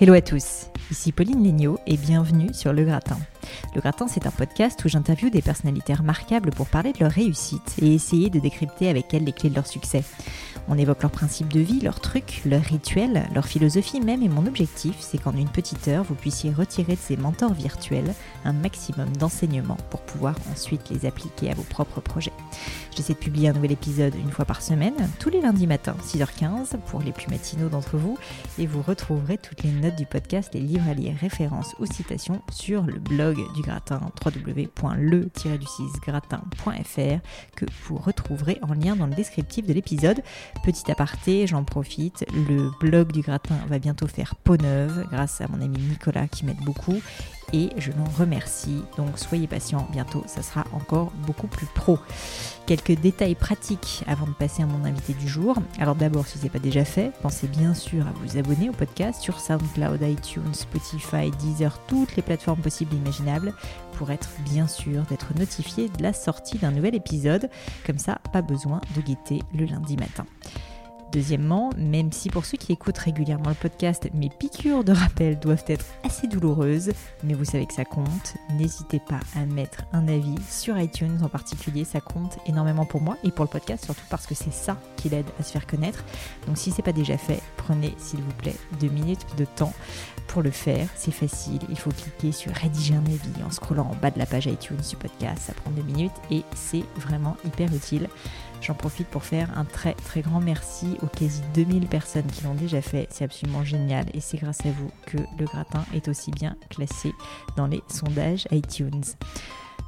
Hello à tous, ici Pauline Legnaud et bienvenue sur Le Gratin. Le Gratin, c'est un podcast où j'interviewe des personnalités remarquables pour parler de leur réussite et essayer de décrypter avec elles les clés de leur succès. On évoque leurs principes de vie, leurs trucs, leurs rituels, leur philosophie même et mon objectif, c'est qu'en une petite heure, vous puissiez retirer de ces mentors virtuels un maximum d'enseignements pour pouvoir ensuite les appliquer à vos propres projets. J'essaie de publier un nouvel épisode une fois par semaine, tous les lundis matins, 6h15 pour les plus matinaux d'entre vous, et vous retrouverez toutes les notes du podcast, les livres à références ou citations sur le blog du gratin www.le-du6gratin.fr que vous retrouverez en lien dans le descriptif de l'épisode. Petit aparté, j'en profite, le blog du gratin va bientôt faire peau neuve grâce à mon ami Nicolas qui m'aide beaucoup et je l'en remercie. Donc soyez patients, bientôt ça sera encore beaucoup plus pro. Quelques détails pratiques avant de passer à mon invité du jour. Alors d'abord, si ce n'est pas déjà fait, pensez bien sûr à vous abonner au podcast sur SoundCloud, iTunes, Spotify, Deezer, toutes les plateformes possibles et imaginables pour être bien sûr d'être notifié de la sortie d'un nouvel épisode. Comme ça, pas besoin de guetter le lundi matin. Deuxièmement, même si pour ceux qui écoutent régulièrement le podcast, mes piqûres de rappel doivent être assez douloureuses, mais vous savez que ça compte, n'hésitez pas à mettre un avis sur iTunes en particulier, ça compte énormément pour moi et pour le podcast, surtout parce que c'est ça qui l'aide à se faire connaître. Donc si c'est pas déjà fait, prenez s'il vous plaît deux minutes de temps pour le faire, c'est facile, il faut cliquer sur rédiger un avis en scrollant en bas de la page iTunes du podcast, ça prend deux minutes et c'est vraiment hyper utile. J'en profite pour faire un très très grand merci aux quasi 2000 personnes qui l'ont déjà fait. C'est absolument génial et c'est grâce à vous que le gratin est aussi bien classé dans les sondages iTunes.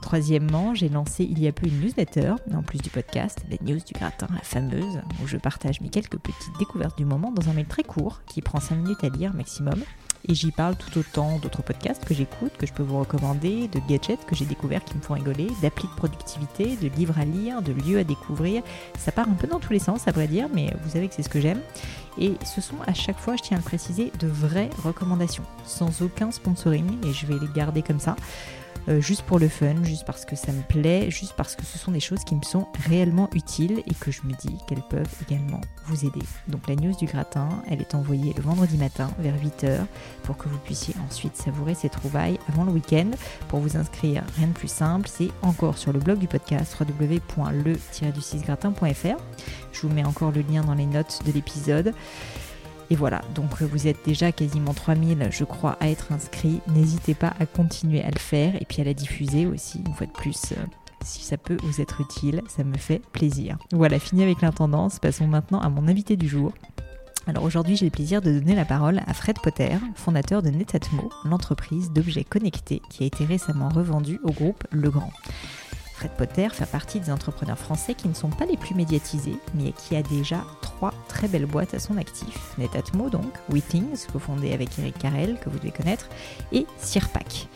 Troisièmement, j'ai lancé il y a peu une newsletter, en plus du podcast, la news du gratin, la fameuse, où je partage mes quelques petites découvertes du moment dans un mail très court qui prend 5 minutes à lire maximum. Et j'y parle tout autant d'autres podcasts que j'écoute, que je peux vous recommander, de gadgets que j'ai découverts qui me font rigoler, d'applis de productivité, de livres à lire, de lieux à découvrir. Ça part un peu dans tous les sens, à vrai dire, mais vous savez que c'est ce que j'aime. Et ce sont à chaque fois, je tiens à le préciser, de vraies recommandations, sans aucun sponsoring, et je vais les garder comme ça. Euh, juste pour le fun, juste parce que ça me plaît, juste parce que ce sont des choses qui me sont réellement utiles et que je me dis qu'elles peuvent également vous aider. Donc la news du gratin, elle est envoyée le vendredi matin vers 8h pour que vous puissiez ensuite savourer ces trouvailles avant le week-end. Pour vous inscrire, rien de plus simple, c'est encore sur le blog du podcast www.le-du6gratin.fr. Je vous mets encore le lien dans les notes de l'épisode. Et voilà, donc vous êtes déjà quasiment 3000, je crois, à être inscrits. N'hésitez pas à continuer à le faire et puis à la diffuser aussi, une fois de plus. Euh, si ça peut vous être utile, ça me fait plaisir. Voilà, fini avec l'intendance. Passons maintenant à mon invité du jour. Alors aujourd'hui, j'ai le plaisir de donner la parole à Fred Potter, fondateur de Netatmo, l'entreprise d'objets connectés qui a été récemment revendue au groupe Legrand. Fred Potter fait partie des entrepreneurs français qui ne sont pas les plus médiatisés, mais qui a déjà trois très belles boîtes à son actif. Netatmo donc, WeThings, cofondé avec Eric Carrel, que vous devez connaître, et Sirpac.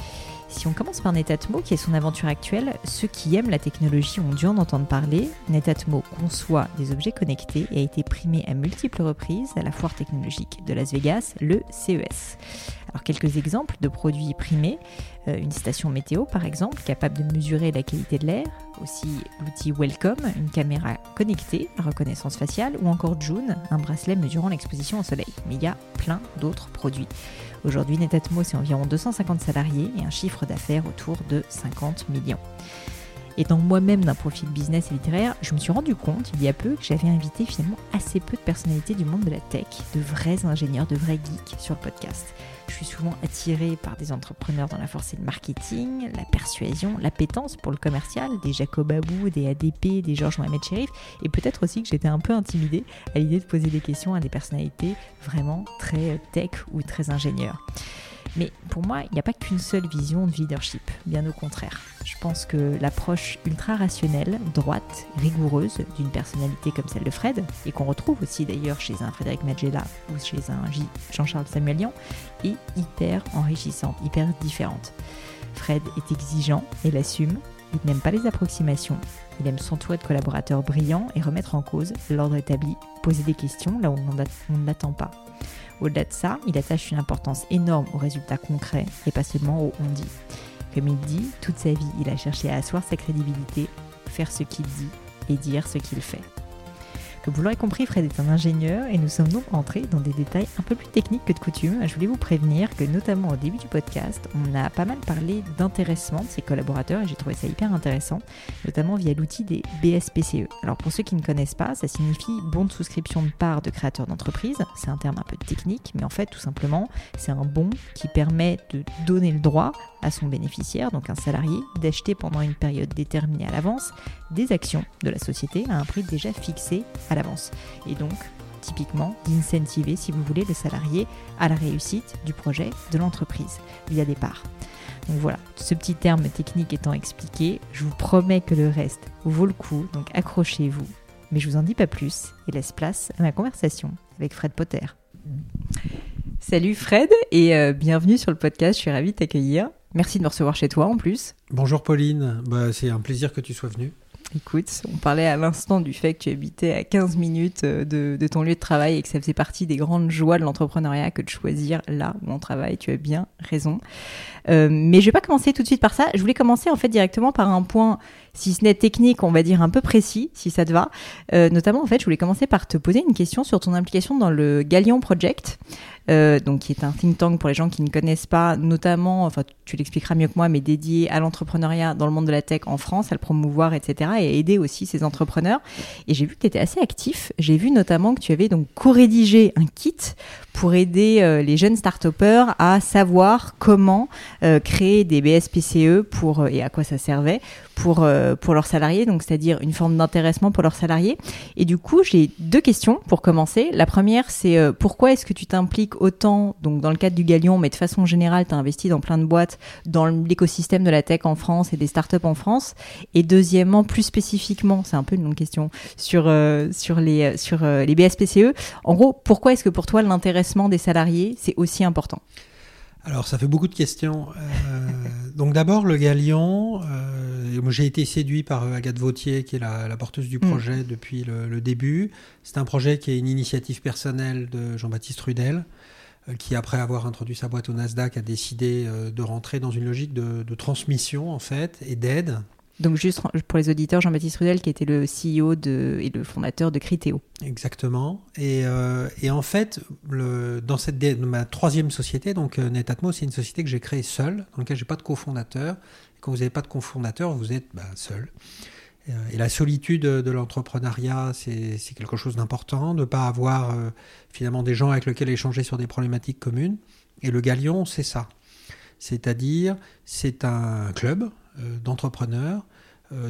Si on commence par Netatmo, qui est son aventure actuelle, ceux qui aiment la technologie ont dû en entendre parler. Netatmo conçoit des objets connectés et a été primé à multiples reprises à la foire technologique de Las Vegas, le CES. Alors quelques exemples de produits primés, euh, une station météo par exemple, capable de mesurer la qualité de l'air, aussi l'outil Welcome, une caméra connectée à reconnaissance faciale, ou encore June, un bracelet mesurant l'exposition au soleil. Mais il y a plein d'autres produits. Aujourd'hui, Netatmo, c'est environ 250 salariés et un chiffre d'affaires autour de 50 millions. Étant moi-même d'un profil business et littéraire, je me suis rendu compte il y a peu que j'avais invité finalement assez peu de personnalités du monde de la tech, de vrais ingénieurs, de vrais geeks sur le podcast. Je suis souvent attirée par des entrepreneurs dans la force et le marketing, la persuasion, l'appétence pour le commercial, des Jacob Abou, des ADP, des Georges Mohamed Sherif, et peut-être aussi que j'étais un peu intimidée à l'idée de poser des questions à des personnalités vraiment très tech ou très ingénieurs. Mais pour moi, il n'y a pas qu'une seule vision de leadership, bien au contraire. Je pense que l'approche ultra rationnelle, droite, rigoureuse d'une personnalité comme celle de Fred, et qu'on retrouve aussi d'ailleurs chez un Frédéric Magella ou chez un Jean-Charles Samuelian, est hyper enrichissante, hyper différente. Fred est exigeant et l'assume. Il n'aime pas les approximations. Il aime s'entourer de collaborateurs brillants et remettre en cause l'ordre établi, poser des questions là où on ne l'attend pas. Au-delà de ça, il attache une importance énorme aux résultats concrets et pas seulement au on dit. Comme il dit, toute sa vie, il a cherché à asseoir sa crédibilité, faire ce qu'il dit et dire ce qu'il fait. Comme vous l'aurez compris, Fred est un ingénieur et nous sommes donc entrés dans des détails un peu plus techniques que de coutume. Je voulais vous prévenir que notamment au début du podcast, on a pas mal parlé d'intéressement de ses collaborateurs et j'ai trouvé ça hyper intéressant, notamment via l'outil des BSPCE. Alors pour ceux qui ne connaissent pas, ça signifie bon de souscription de part de créateur d'entreprise. C'est un terme un peu technique, mais en fait tout simplement c'est un bon qui permet de donner le droit à son bénéficiaire, donc un salarié, d'acheter pendant une période déterminée à l'avance des actions de la société à un prix déjà fixé à l'avance. Et donc, typiquement, d'incentiver, si vous voulez, le salarié à la réussite du projet de l'entreprise via des parts. Donc voilà, ce petit terme technique étant expliqué, je vous promets que le reste vaut le coup, donc accrochez-vous. Mais je vous en dis pas plus et laisse place à ma conversation avec Fred Potter. Salut Fred et euh, bienvenue sur le podcast, je suis ravie de t'accueillir. Merci de me recevoir chez toi en plus. Bonjour Pauline, bah, c'est un plaisir que tu sois venue. Écoute, on parlait à l'instant du fait que tu habitais à 15 minutes euh, de, ton lieu de travail et que ça faisait partie des grandes joies de l'entrepreneuriat que de choisir là où on travaille. Tu as bien raison. Euh, mais je vais pas commencer tout de suite par ça. Je voulais commencer en fait directement par un point, si ce n'est technique, on va dire un peu précis, si ça te va. Euh, notamment, en fait, je voulais commencer par te poser une question sur ton implication dans le Galion Project. Euh, donc qui est un think tank pour les gens qui ne connaissent pas, notamment, enfin tu l'expliqueras mieux que moi, mais dédié à l'entrepreneuriat dans le monde de la tech en France, à le promouvoir, etc. et à aider aussi ces entrepreneurs. Et j'ai vu que tu étais assez actif. J'ai vu notamment que tu avais donc co-rédigé un kit pour aider euh, les jeunes start à savoir comment euh, créer des BSPCE pour, et à quoi ça servait pour, pour leurs salariés, donc c'est-à-dire une forme d'intéressement pour leurs salariés. Et du coup, j'ai deux questions pour commencer. La première, c'est pourquoi est-ce que tu t'impliques autant donc dans le cadre du Galion, mais de façon générale, tu as investi dans plein de boîtes dans l'écosystème de la tech en France et des startups en France? Et deuxièmement, plus spécifiquement, c'est un peu une longue question, sur, euh, sur, les, sur euh, les BSPCE. En gros, pourquoi est-ce que pour toi l'intéressement des salariés, c'est aussi important alors, ça fait beaucoup de questions. Euh, donc, d'abord, le Galion. j'ai été séduit par Agathe Vautier, qui est la, porteuse du mm. projet depuis le, le début. C'est un projet qui est une initiative personnelle de Jean-Baptiste Rudel. Euh, qui après avoir introduit sa boîte au Nasdaq a décidé euh, de rentrer dans une logique de, transmission en fait et d'aide. Donc juste pour les auditeurs, Jean-Baptiste Rudel qui était le CEO et le fondateur de Criteo. Exactement. Et, euh, et en fait, dans cette, ma troisième société, donc Netatmo, c'est une société que j'ai créée seule, dans laquelle j'ai pas de cofondateur. quand vous n'avez pas de cofondateur, vous êtes bah, seul. Euh, et la solitude de l'entrepreneuriat, c'est quelque chose d'important, de ne pas avoir euh, finalement des gens avec lesquels échanger sur des problématiques communes. Et le Galion, c'est ça. C'est-à-dire, c'est un club euh, d'entrepreneurs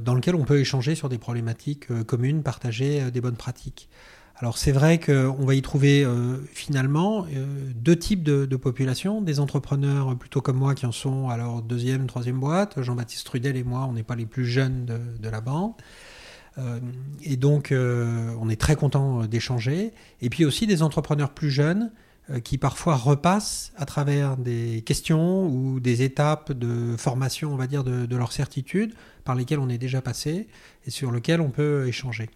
dans lequel on peut échanger sur des problématiques communes, partager des bonnes pratiques. Alors c'est vrai qu'on va y trouver euh, finalement euh, deux types de, populations, des entrepreneurs plutôt comme moi qui en sont à leur deuxième, troisième boîte. Jean-Baptiste Trudel et moi, on n'est pas les plus jeunes de, la bande. Euh, et donc on est très content d'échanger. Et puis aussi des entrepreneurs plus jeunes qui parfois repassent à travers des questions ou des étapes de formation, on va dire, de, de leur certitude, par lesquelles on est déjà passé et sur lesquelles on peut échanger.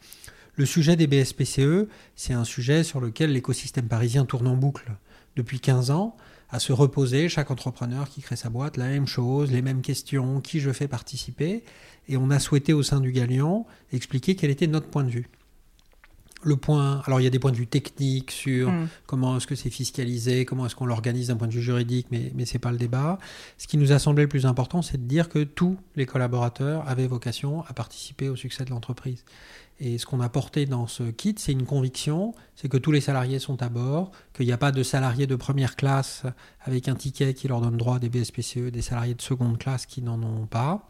Le sujet des BSPCE, c'est un sujet sur lequel l'écosystème parisien tourne en boucle depuis 15 ans. à se reposer, chaque entrepreneur qui crée sa boîte, la même chose, les mêmes questions, qui je fais participer. Et on a souhaité au sein du Galion expliquer quel était notre point de vue le point, alors il y a des points de vue techniques sur mm. comment est-ce que c'est fiscalisé, comment est-ce qu'on l'organise d'un point de vue juridique, mais, mais ce n'est pas le débat. Ce qui nous a semblé le plus important, c'est de dire que tous les collaborateurs avaient vocation à participer au succès de l'entreprise. Et ce qu'on a porté dans ce kit, c'est une conviction, c'est que tous les salariés sont à bord, qu'il n'y a pas de salariés de première classe avec un ticket qui leur donne droit des BSPCE, des salariés de seconde classe qui n'en ont pas.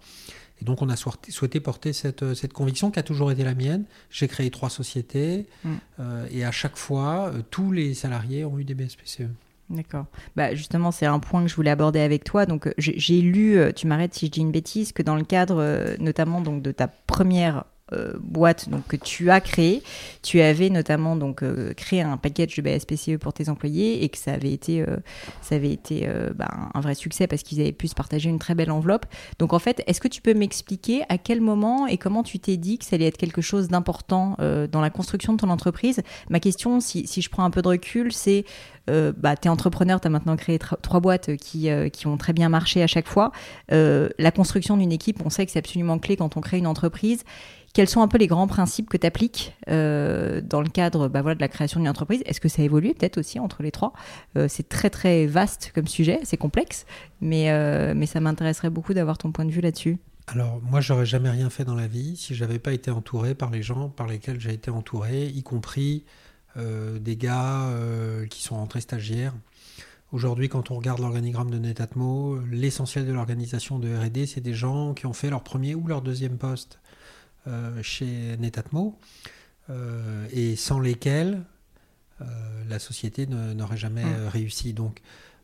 Et donc on a souhaité porter cette, cette, conviction qui a toujours été la mienne. J'ai créé trois sociétés mm. euh, et à chaque fois, euh, tous les salariés ont eu des BSPCE. D'accord. Bah justement, c'est un point que je voulais aborder avec toi. Donc, euh, j'ai lu, tu m'arrêtes si je dis une bêtise, que dans le cadre notamment donc de ta première euh, boîte donc, que tu as créée. Tu avais notamment donc, euh, créé un package de BSPCE pour tes employés et que ça avait été, euh, ça avait été bah, un vrai succès parce qu'ils avaient pu se partager une très belle enveloppe. Donc en fait, est-ce que tu peux m'expliquer à quel moment et comment tu t'es dit que ça allait être quelque chose d'important dans la construction de ton entreprise? Ma question, si, si, je prends un peu de recul, c'est bah, tu es entrepreneur, tu as maintenant créé trois boîtes qui, qui, ont très bien marché à chaque fois. la construction d'une équipe, on sait que c'est absolument clé quand on crée une entreprise. Quels sont un peu les grands principes que tu appliques euh, dans le cadre bah, de la création d'une entreprise? Est-ce que ça évolue peut-être aussi entre les trois? Euh, C'est très très vaste comme sujet, c'est complexe, mais, euh, mais ça m'intéresserait beaucoup d'avoir ton point de vue là-dessus. Alors moi, j'aurais jamais rien fait dans la vie si j'avais pas été entouré par les gens par lesquels j'ai été entouré, y compris des gars qui sont entrés stagiaires. Aujourd'hui, quand on regarde l'organigramme de Netatmo, l'essentiel de l'organisation de R&D, c'est des gens qui ont fait leur premier ou leur deuxième poste chez Netatmo euh, et sans lesquels euh, la société n'aurait jamais mm. réussi. Donc,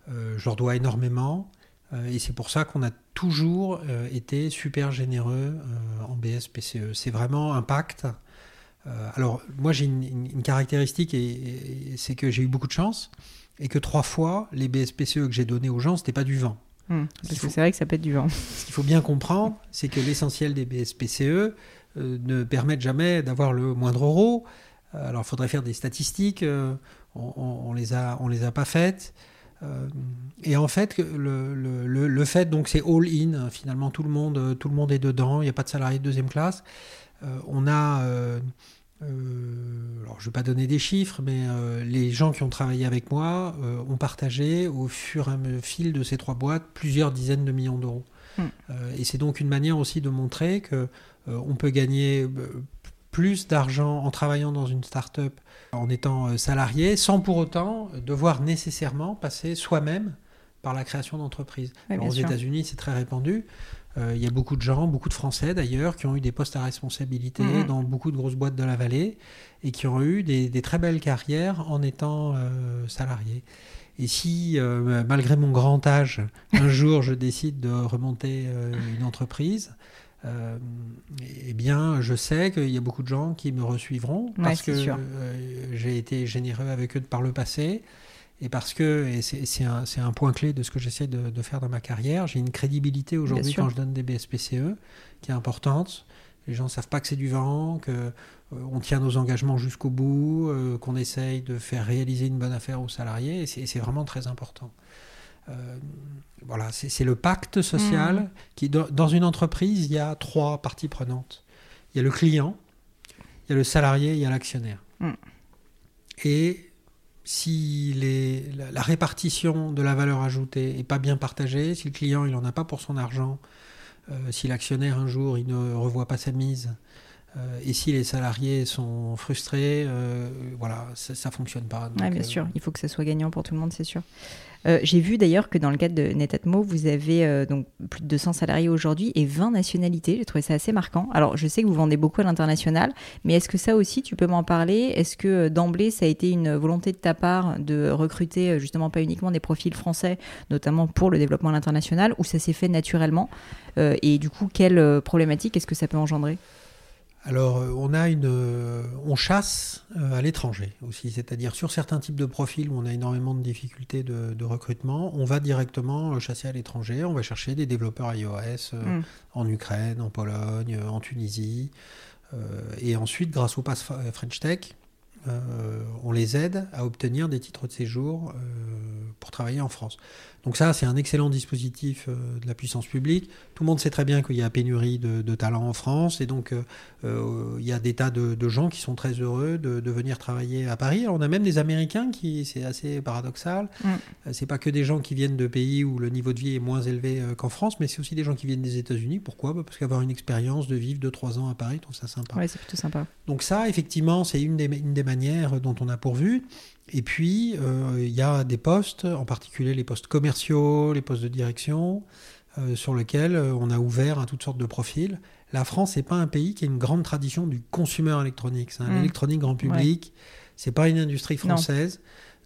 je leur dois énormément. et c'est pour ça qu'on a toujours été super généreux en BSPCE. C'est vraiment un pacte. alors, moi, j'ai une, caractéristique, et, c'est que j'ai eu beaucoup de chance, et que trois fois, les BSPCE que j'ai donnés aux gens, c'était pas du vent. Mm. parce que c'est vrai que ça peut être du vent. Ce qu'il faut bien comprendre, c'est que l'essentiel des BSPCE, euh, ne permettent jamais d'avoir le moindre euro. Euh, alors il faudrait faire des statistiques, euh, on, ne les a, on les a pas faites. et en fait, le, le, le fait, donc c'est all-in, finalement tout le, monde, tout le monde est dedans, il n'y a pas de salariés de deuxième classe. on a, alors je ne vais pas donner des chiffres, mais les gens qui ont travaillé avec moi ont partagé au fur et à mesure de ces trois boîtes plusieurs dizaines de millions d'euros. Hmm. et c'est donc une manière aussi de montrer que euh, on peut gagner euh, plus d'argent en travaillant dans une start-up, en étant euh, salarié, sans pour autant devoir nécessairement passer soi-même par la création d'entreprises. aux États-Unis, c'est très répandu. Il y a beaucoup de gens, beaucoup de Français d'ailleurs, qui ont eu des postes à responsabilité mhm. dans beaucoup de grosses boîtes de la vallée et qui ont eu des, très belles carrières en étant salariés. Et si, malgré mon grand âge, un jour je décide de remonter une entreprise, euh, eh bien, je sais qu'il y a beaucoup de gens qui me resuivront parce que euh, j'ai été généreux avec eux par le passé et parce que, et c'est un, un, point clé de ce que j'essaie de, de, faire dans ma carrière, j'ai une crédibilité aujourd'hui quand je donne des BSPCE qui est importante. Les gens ne savent pas que c'est du vent, euh, on tient nos engagements jusqu'au bout, qu'on essaye de faire réaliser une bonne affaire aux salariés, et c'est vraiment très important. Euh, voilà, c'est le pacte social mm. qui, dans une entreprise, il y a trois parties prenantes. Il y a le client, il y a le salarié, il y a l'actionnaire. Mm. Et si les, la, répartition de la valeur ajoutée n'est pas bien partagée, si le client il n'en a pas pour son argent, euh, si l'actionnaire un jour il ne revoit pas sa mise, euh, et si les salariés sont frustrés, voilà, ça ne fonctionne pas. bien sûr, il faut que ça soit gagnant pour tout le monde, c'est sûr. Euh, j'ai vu d'ailleurs que dans le cadre de Netatmo, vous avez euh, donc plus de 200 salariés aujourd'hui et 20 nationalités. J'ai trouvé ça assez marquant. Alors, je sais que vous vendez beaucoup à l'international, mais est-ce que ça aussi, tu peux m'en parler? Est-ce que euh, d'emblée, ça a été une volonté de ta part de recruter justement pas uniquement des profils français, notamment pour le développement à l'international, ou ça s'est fait naturellement? Et du coup, quelle problématique est-ce que ça peut engendrer? Alors, euh, on a une, euh, on chasse euh, à l'étranger aussi, c'est-à-dire sur certains types de profils où on a énormément de difficultés de, recrutement, on va directement chasser à l'étranger. On va chercher des développeurs iOS mm. en Ukraine, en Pologne, en Tunisie, et ensuite, grâce au pass French Tech, on les aide à obtenir des titres de séjour pour travailler en France. Donc ça, c'est un excellent dispositif euh, de la puissance publique. Tout le monde sait très bien qu'il y a pénurie de, de talents en France, et donc euh, euh, il y a des tas de, gens qui sont très heureux de, venir travailler à Paris. on a même des Américains qui, c'est assez paradoxal. Mm. C'est pas que des gens qui viennent de pays où le niveau de vie est moins élevé qu'en France, mais c'est aussi des gens qui viennent des États-Unis. Pourquoi? Bah, Parce qu'avoir une expérience de vivre 2-3 ans à Paris, je trouve ça sympa. Oui, c'est plutôt sympa. Donc ça, effectivement, c'est une des, une des manières dont on a pourvu. Et puis, euh, il y a des postes, en particulier les postes commerciaux, les postes de direction, euh, sur lesquels euh, on a ouvert à toutes sortes de profils. La France n'est pas un pays qui a une grande tradition du consumer électronique. C'est un mmh. électronique grand public. C'est pas une industrie française.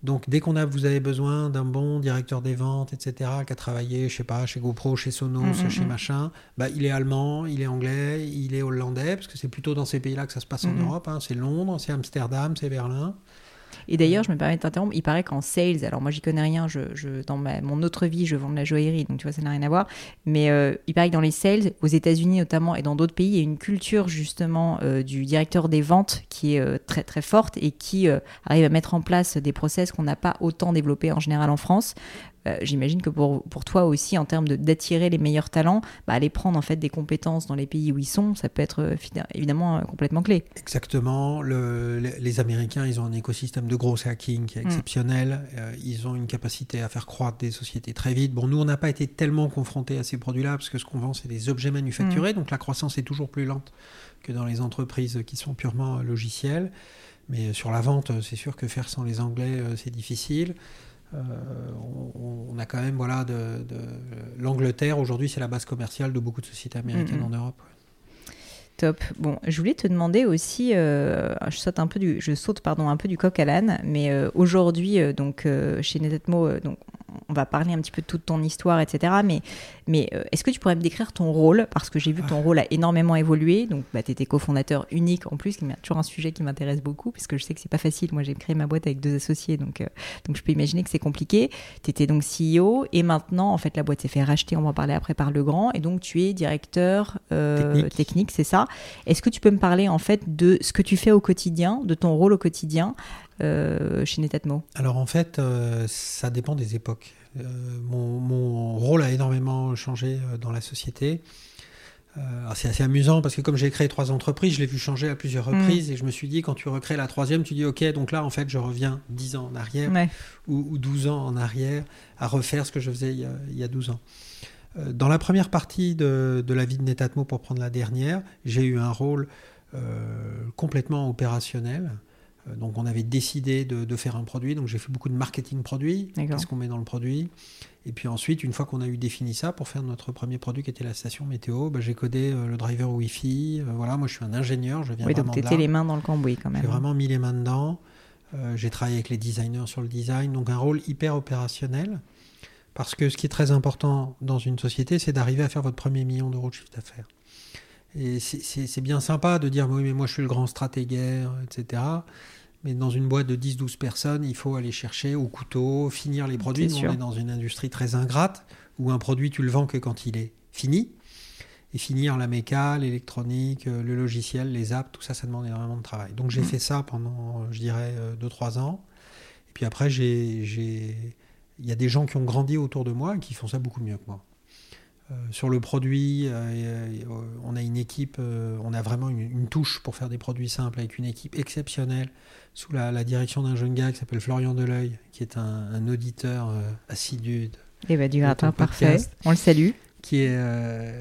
Donc, dès qu'on a, vous avez besoin d'un bon directeur des ventes, etc., qui a travaillé, je sais pas, chez GoPro, chez Sonos, mmh, chez mmh, machin, bah, il est allemand, il est anglais, il est hollandais, parce que c'est plutôt dans ces pays-là que ça se passe en Europe. Hein. C'est Londres, c'est Amsterdam, c'est Berlin. Et d'ailleurs, je me permets de t'interrompre, il paraît qu'en sales, alors moi j'y connais rien, je, je dans ma, mon autre vie, je vends de la joaillerie, donc tu vois, ça n'a rien à voir. Mais euh, il paraît que dans les sales, aux États-Unis notamment et dans d'autres pays, il y a une culture justement euh, du directeur des ventes qui est euh, très très forte et qui arrive à mettre en place des process qu'on n'a pas autant développés en général en France. Euh, j'imagine que pour, pour toi aussi, en termes d'attirer les meilleurs talents, bah, aller prendre en fait des compétences dans les pays où ils sont, ça peut être euh, évidemment euh, complètement clé. Exactement. Le, les, Américains, ils ont un écosystème de gros hacking qui est mm. exceptionnel. ils ont une capacité à faire croître des sociétés très vite. Bon, nous, on n'a pas été tellement confrontés à ces produits-là parce que ce qu'on vend, c'est des objets manufacturés. Mm. Donc la croissance est toujours plus lente que dans les entreprises qui sont purement logicielles. Mais sur la vente, c'est sûr que faire sans les Anglais, c'est difficile. Euh, on, a quand même voilà de, l'Angleterre aujourd'hui c'est la base commerciale de beaucoup de sociétés américaines en Europe. Top. Bon, je voulais te demander aussi, euh, je saute un peu du, je saute pardon un peu du coq à l'âne, mais euh, aujourd'hui donc chez Netatmo, donc on va parler un petit peu de toute ton histoire, etc. Mais, mais euh, est-ce que tu pourrais me décrire ton rôle? Parce que j'ai vu que ton rôle a énormément évolué. Donc, bah, tu étais cofondateur unique en plus, qui est toujours un sujet qui m'intéresse beaucoup, puisque je sais que c'est pas facile. Moi, j'ai créé ma boîte avec deux associés, donc, euh, donc je peux imaginer que c'est compliqué. Tu étais donc CEO, et maintenant, en fait, la boîte s'est fait racheter, on va en parler après par Le Grand, et donc tu es directeur euh, technique, c'est ça? Est-ce que tu peux me parler, en fait, de ce que tu fais au quotidien, de ton rôle au quotidien euh, chez Netatmo? Alors en fait, euh, ça dépend des époques. Euh, mon, rôle a énormément changé dans la société. c'est assez amusant parce que comme j'ai créé trois entreprises, je l'ai vu changer à plusieurs mm. reprises et je me suis dit quand tu recrées la troisième, tu dis ok donc là en fait je reviens 10 ans en arrière ou, 12 ans en arrière à refaire ce que je faisais il y a, 12 ans. Dans la première partie de, de la vie de Netatmo, pour prendre la dernière, j'ai eu un rôle complètement opérationnel. Euh, donc on avait décidé de, faire un produit, donc j'ai fait beaucoup de marketing produit, qu'est-ce qu'on met dans le produit. Et puis ensuite, une fois qu'on a eu défini ça, pour faire notre premier produit qui était la station météo, bah, j'ai codé euh, le driver Wi-Fi. Euh, voilà, moi je suis un ingénieur, je viens oui, donc tu étais les mains dans le cambouis quand même. J'ai vraiment mis les mains dedans. j'ai travaillé avec les designers sur le design, donc un rôle hyper opérationnel. Parce que ce qui est très important dans une société, c'est d'arriver à faire votre premier million d'euros de chiffre d'affaires. Et c'est bien sympa de dire oui, mais moi je suis le grand stratégaire, etc. Mais dans une boîte de 10-12 personnes, il faut aller chercher au couteau, finir les produits. Nous, on est dans une industrie très ingrate où un produit, tu le vends que quand il est fini. Et finir la méca, l'électronique, euh, le logiciel, les apps, tout ça, ça demande énormément de travail. Donc j'ai mm. fait ça pendant, je dirais, 2-3 euh, ans. Et puis après, il y a des gens qui ont grandi autour de moi et qui font ça beaucoup mieux que moi. Euh, sur le produit, euh, euh, on a une équipe, on a vraiment une, touche pour faire des produits simples avec une équipe exceptionnelle sous la, direction d'un jeune gars qui s'appelle Florian Deleuil, qui est un, auditeur assidu. Et eh ben, du gratin parfait, on le salue qui est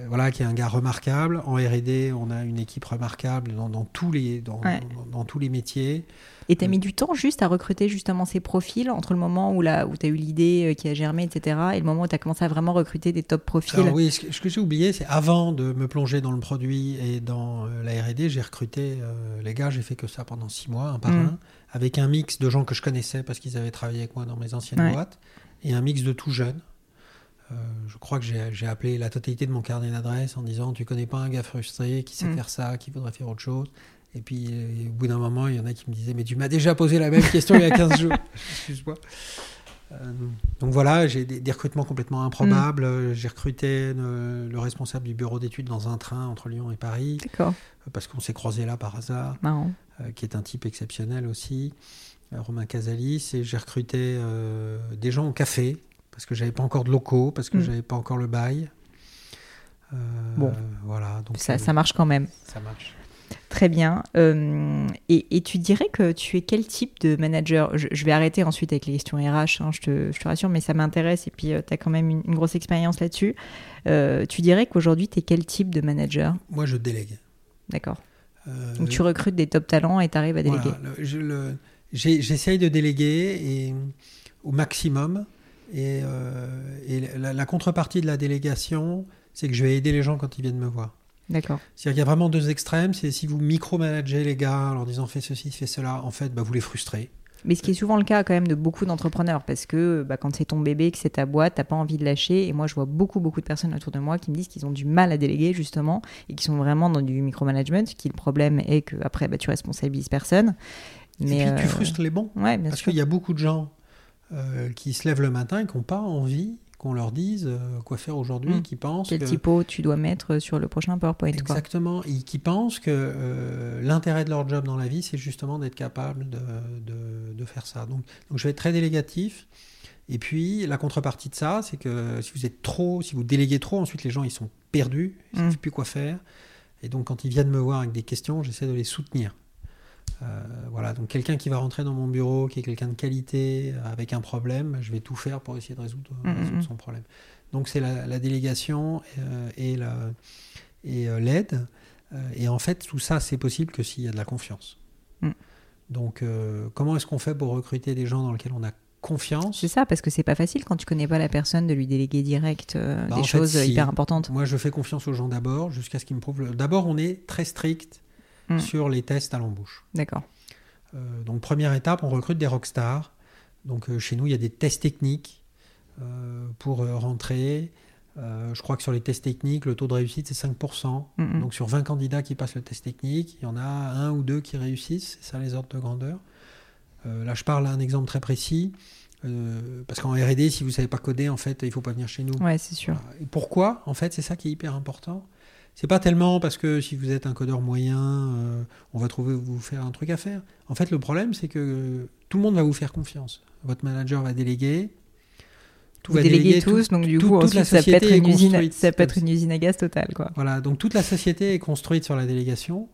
voilà qui est un gars remarquable en R&D on a une équipe remarquable dans, tous les dans, tous les métiers et tu as mis du temps juste à recruter justement ces profils entre le moment où, où tu as eu l'idée euh, qui a germé, etc., et le moment où tu as commencé à vraiment recruter des top profils? Oui, ce que, j'ai oublié, c'est avant de me plonger dans le produit et dans euh, la RD, j'ai recruté euh, les gars, j'ai fait que ça pendant six mois, un par mm. un, avec un mix de gens que je connaissais parce qu'ils avaient travaillé avec moi dans mes anciennes boîtes, et un mix de tout jeunes. Je crois que j'ai appelé la totalité de mon carnet d'adresse en disant Tu connais pas un gars frustré qui sait mm. faire ça, qui voudrait faire autre chose? Et puis, euh, au bout d'un moment, il y en a qui me disaient Mais tu m'as déjà posé la même question il y a 15 jours. Excuse-moi. Euh, donc voilà, j'ai des, des recrutements complètement improbables. Euh, J'ai recruté le, le responsable du bureau d'études dans un train entre Lyon et Paris, D'accord. euh, parce qu'on s'est croisé là par hasard, Marrant. euh, qui est un type exceptionnel aussi, euh, Romain Casalis. Et j'ai recruté euh, des gens au café, parce que j'avais pas encore de locaux, parce que Mm. j'avais pas encore le bail. Euh, Bon. voilà, donc Ça, euh, ça marche quand même. ça marche. Très bien. Euh, et, et tu dirais que tu es quel type de manager? Je, je vais arrêter ensuite avec les questions RH, hein, je, te, je te rassure, mais ça m'intéresse et puis tu as quand même une, une grosse expérience là-dessus. Euh, tu dirais qu'aujourd'hui, tu es quel type de manager? Moi, je délègue. D'accord. Euh, Donc tu recrutes des top talents et tu arrives à déléguer. Voilà, je J'essaye de déléguer et, au maximum. Et, euh, et la, la contrepartie de la délégation, c'est que je vais aider les gens quand ils viennent me voir. D'accord. C'est-à-dire qu'il y a vraiment deux extrêmes. C'est si vous micromanagez les gars en leur disant fais ceci, fais cela, en fait, bah, vous les frustrez. Mais ce qui est souvent le cas quand même de beaucoup d'entrepreneurs, parce que bah, quand c'est ton bébé, que c'est ta boîte, t'as pas envie de lâcher. Et moi, je vois beaucoup, beaucoup de personnes autour de moi qui me disent qu'ils ont du mal à déléguer justement et qui sont vraiment dans du micromanagement. Qui le problème est que après, bah, tu responsabilises personne. Mais et puis tu euh, frustres les bons. Ouais, bien Parce qu'il y a beaucoup de gens euh, qui se lèvent le matin et qui n'ont pas envie qu'on leur dise euh, quoi faire aujourd'hui, Mm. qui pensent Quel que... typo tu dois mettre sur le prochain PowerPoint quoi. Exactement, et qui pensent que euh, l'intérêt de leur job dans la vie, c'est justement d'être capable de, de- de faire ça. Donc, donc je vais être très délégatif. Et puis la contrepartie de ça, c'est que si vous êtes trop, si vous déléguez trop, ensuite les gens ils sont perdus, ils ne Mm. savent plus quoi faire. Et donc quand ils viennent me voir avec des questions, j'essaie de les soutenir. Euh, voilà, donc quelqu'un qui va rentrer dans mon bureau, qui est quelqu'un de qualité, euh, avec un problème, je vais tout faire pour essayer de résoudre, Mm, mm, résoudre mm. son problème. Donc c'est la, la délégation euh, et la et euh, l'aide. Euh, et en fait, tout ça, c'est possible que s'il y a de la confiance. Mm. Donc, euh, comment est-ce qu'on fait pour recruter des gens dans lesquels on a confiance? C'est ça, parce que c'est pas facile quand tu connais pas la personne de lui déléguer direct euh, Bah, des fait, choses si. hyper importantes. Moi, je fais confiance aux gens d'abord, jusqu'à ce qu'ils me prouvent. le- D'abord, on est très strict Mm. sur les tests à l'embauche. D'accord. Euh, donc, première étape, on recrute des rockstars. Donc, euh, chez nous, il y a des tests techniques euh, pour rentrer. Je crois que sur les tests techniques, le taux de réussite, c'est 5%. Mm, mm. Donc sur 20 candidats qui passent le test technique, il y en a un ou deux qui réussissent, c'est ça les ordres de grandeur. Là je parle d'un exemple très précis, euh, parce qu'en R&D, si vous ne savez pas coder, en fait, il ne faut pas venir chez nous. Ouais, c'est sûr. Voilà. Et pourquoi? En fait, c'est ça qui est hyper important. C'est pas tellement parce que si vous êtes un codeur moyen, euh, on va trouver vous faire un truc à faire. En fait, le problème, c'est que tout le monde va vous faire confiance. Votre manager va déléguer. Tout Vous va déléguer, tous, tout- donc du tout- coup, toute la ensuite, ça peut société être une usine, ça peut être une usine à gaz totale, quoi. Voilà, donc toute la société est construite sur la délégation